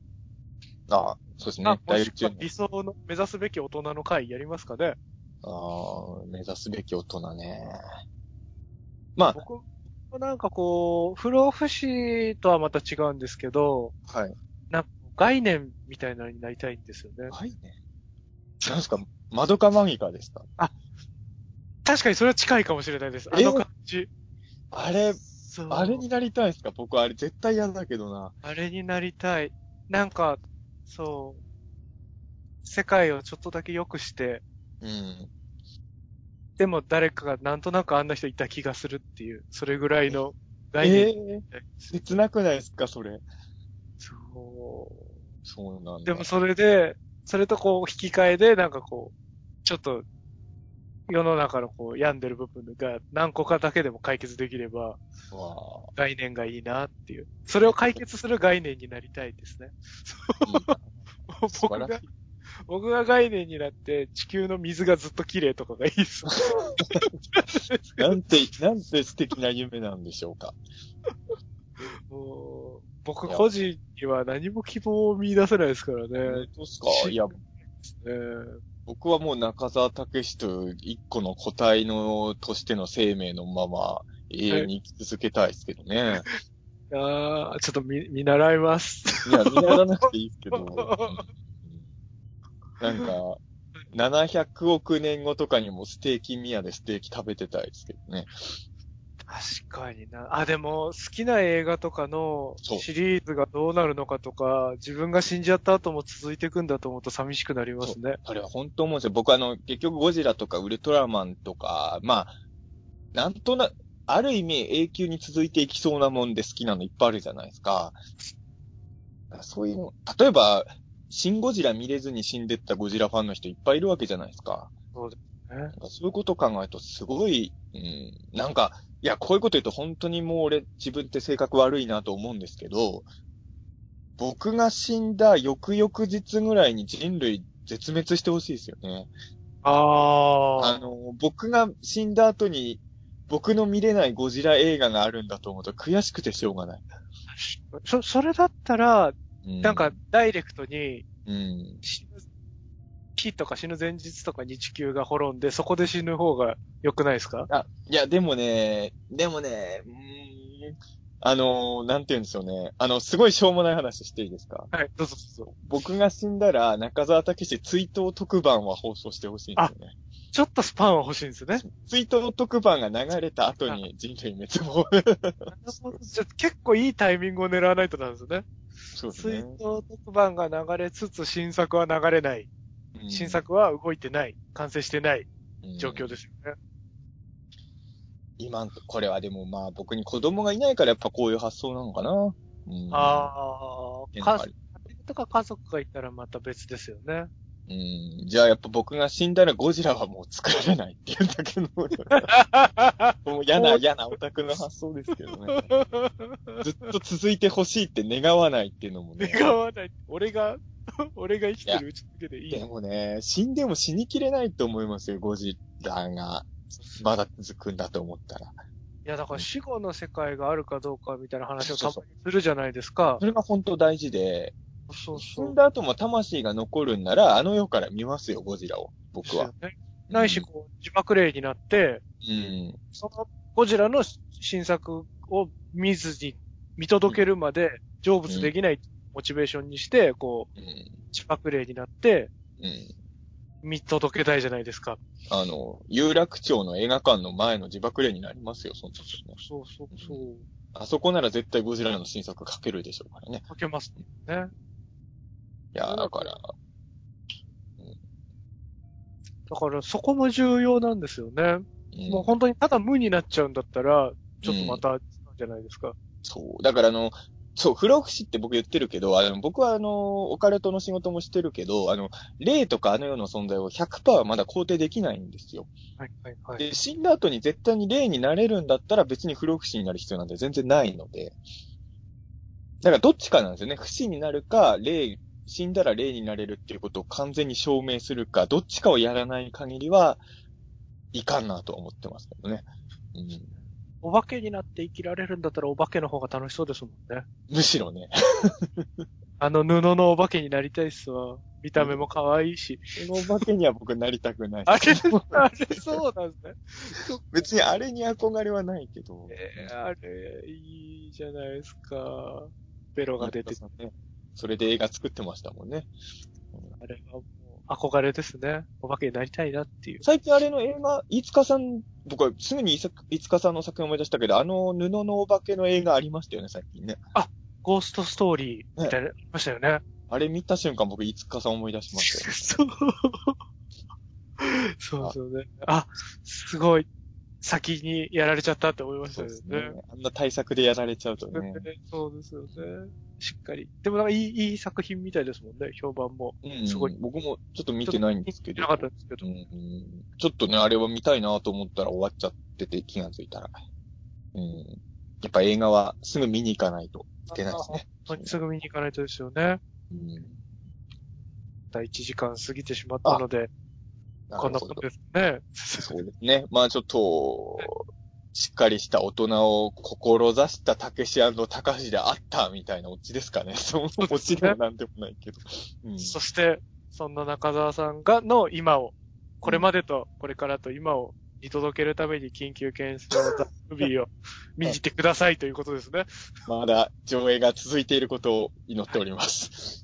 あそうですあね。、大も理想の目指すべき大人の回やりますかね。ああ、目指すべき大人ね。まあ、僕、なんかこう、不老不死とはまた違うんですけど、はい。なんか概念みたいなのになりたいんですよね。はいね。なんですか、マドカマギカですか？確かにそれは近いかもしれないです。あえの感じ。あれ。あれになりたいですか？僕あれ絶対嫌だけどな。あれになりたい。なんか、そう。世界をちょっとだけ良くして、うん。でも誰かがなんとなくあんな人いた気がするっていう、それぐらいの概え念。え切なくないですかそれ？そう。そうなんだ。でもそれで、それとこう引き換えで、なんかこう、ちょっと、世の中のこう病んでる部分が何個かだけでも解決できればわ概念がいいなっていう。それを解決する概念になりたいですね。あ、いい 僕が僕が概念になって地球の水がずっと綺麗とかがいいです。なんて、なんて素敵な夢なんでしょうか。もう僕個人には何も希望を見出せないですからね。本当ですか？いや、ね僕はもう中澤武史という一個の個体の、としての生命のまま、永遠に生き続けたいですけどね。ああ、ちょっと見、見習います。いや、見習わなくていいですけど。うんなんか、700億年後とかにもステーキ宮でステーキ食べてたいですけどね。確かにな。あ、でも、好きな映画とかのシリーズがどうなるのかとか、自分が死んじゃった後も続いていくんだと思うと寂しくなりますね。それは本当思うんですよ。僕あの、結局ゴジラとかウルトラマンとか、まあ、なんとな、ある意味永久に続いていきそうなもんで好きなのいっぱいあるじゃないですか。そういうの、例えば、シンゴジラ見れずに死んでったゴジラファンの人いっぱいいるわけじゃないですか。そうですね。なんかそういうことを考えるとすごい、うん、なんか、いや、こういうこと言うと本当にもう俺自分って性格悪いなと思うんですけど、僕が死んだ翌々日ぐらいに人類絶滅してほしいですよね。ああ。あの、僕が死んだ後に僕の見れないゴジラ映画があるんだと思うと悔しくてしょうがない。そ、それだったら、うんなんか、ダイレクトに、うん。死ぬ日とか死ぬ前日とかに地球が滅んで、そこで死ぬ方が良くないですか？あ、いや、でもね、でもね、うーん、あの、なんて言うんでしょうね。あの、すごいしょうもない話していいですか？はい、どうぞどうぞ。僕が死んだら、中澤武史追悼特番は放送してほしいんですよね。ちょっとスパンは欲しいんですよね。追悼特番が流れた後に人類滅亡。じゃ結構いいタイミングを狙わないとなんですよね。追そうですね。悼特番が流れつつ新作は流れない。うん新作は動いてない。完成してないうん状況ですよね。今んと、これはでもまあ僕に子供がいないからやっぱこういう発想なのかな。うん、ああ、家庭とか家族がいたらまた別ですよね。うん。じゃあやっぱ僕が死んだらゴジラはもう作られないっていうだけの、もう嫌な嫌なオタクの発想ですけどね。ずっと続いてほしいって願わないっていうのもね。願わない。俺が、俺が生きてるうちだけでいい。でもね、死んでも死にきれないと思いますよ、ゴジラが。まだ続くんだと思ったら。いや、だから死後の世界があるかどうかみたいな話をたまにするじゃないですかそ。れが本当大事で、そうそう。死んだ後も魂が残るんなら、あの世から見ますよ、ゴジラを。僕は。ですよねないし、こう、自爆霊になって、うん。そのゴジラの新作を見ずに見届けるまで成仏できないモチベーションにして、こう、うん。自爆霊になってうん。見届けたいじゃないですか。あの、有楽町の映画館の前の自爆霊になりますよ、その時ね。そうそうそう。あそこなら絶対ゴジラの新作書けるでしょうからね。かけますね。いや、だから、だからそこも重要なんですよね。うんもう本当にただ無になっちゃうんだったら、ちょっとまた違うんじゃないですか。そう。だからあの、そう、不老不死って僕言ってるけど、あの、僕はあの、オカルトの仕事もしてるけど、あの、霊とかあの世の存在を100%はまだ肯定できないんですよ。はいはいはい。で、死んだ後に絶対に霊になれるんだったら別に不老不死になる必要なんて全然ないので。だからどっちかなんですよね。不死になるか、霊、死んだら霊になれるっていうことを完全に証明するか、どっちかをやらない限りは、いかんなと思ってますけどね。うん、お化けになって生きられるんだったらお化けの方が楽しそうですもんね。むしろね。あの布のお化けになりたいっすわ。見た目も可愛いし。そのお化けには僕なりたくない。あれ、あれ、そうなんですね。別にあれに憧れはないけど。えー、あれ、いいじゃないですか。ベロが出て、ね。それで映画作ってましたもんね。あれはもう憧れですね。お化けになりたいなっていう。最近あれの映画、飯塚さん、僕はすぐに飯塚さんの作品を思い出したけど、あの布のお化けの映画ありましたよね、最近ね。ゴーストストーリーみたいな、ありましたよね。あれ見た瞬間僕、飯塚さん思い出しましたよ、そう。そうそうね。あ、すごい。先にやられちゃったって思いましたよねね。。あんな対策でやられちゃうとね。そうですよね。しっかり。でもなんかいい、いい作品みたいですもんね、評判も。うん、すごい僕もちょっと見てないんですけど。見なかったんですけど。うん、ちょっとね、あれは見たいなと思ったら終わっちゃってて気がついたら。うん。やっぱ映画はすぐ見に行かないといけないですね。本当にすぐ見に行かないとですよね。うん。第1時間過ぎてしまったので、こんなことですね。そうですね。まあちょっと、しっかりした大人を志したたけし高橋であったみたいなオチですかね。そのオチでもなんでもないけど。うん。そして、そんな中澤さんが、の今を、これまでと、これからと今を見届けるために緊急検証ザ・ムービーを見にてくださいということですね。まだ上映が続いていることを祈っております。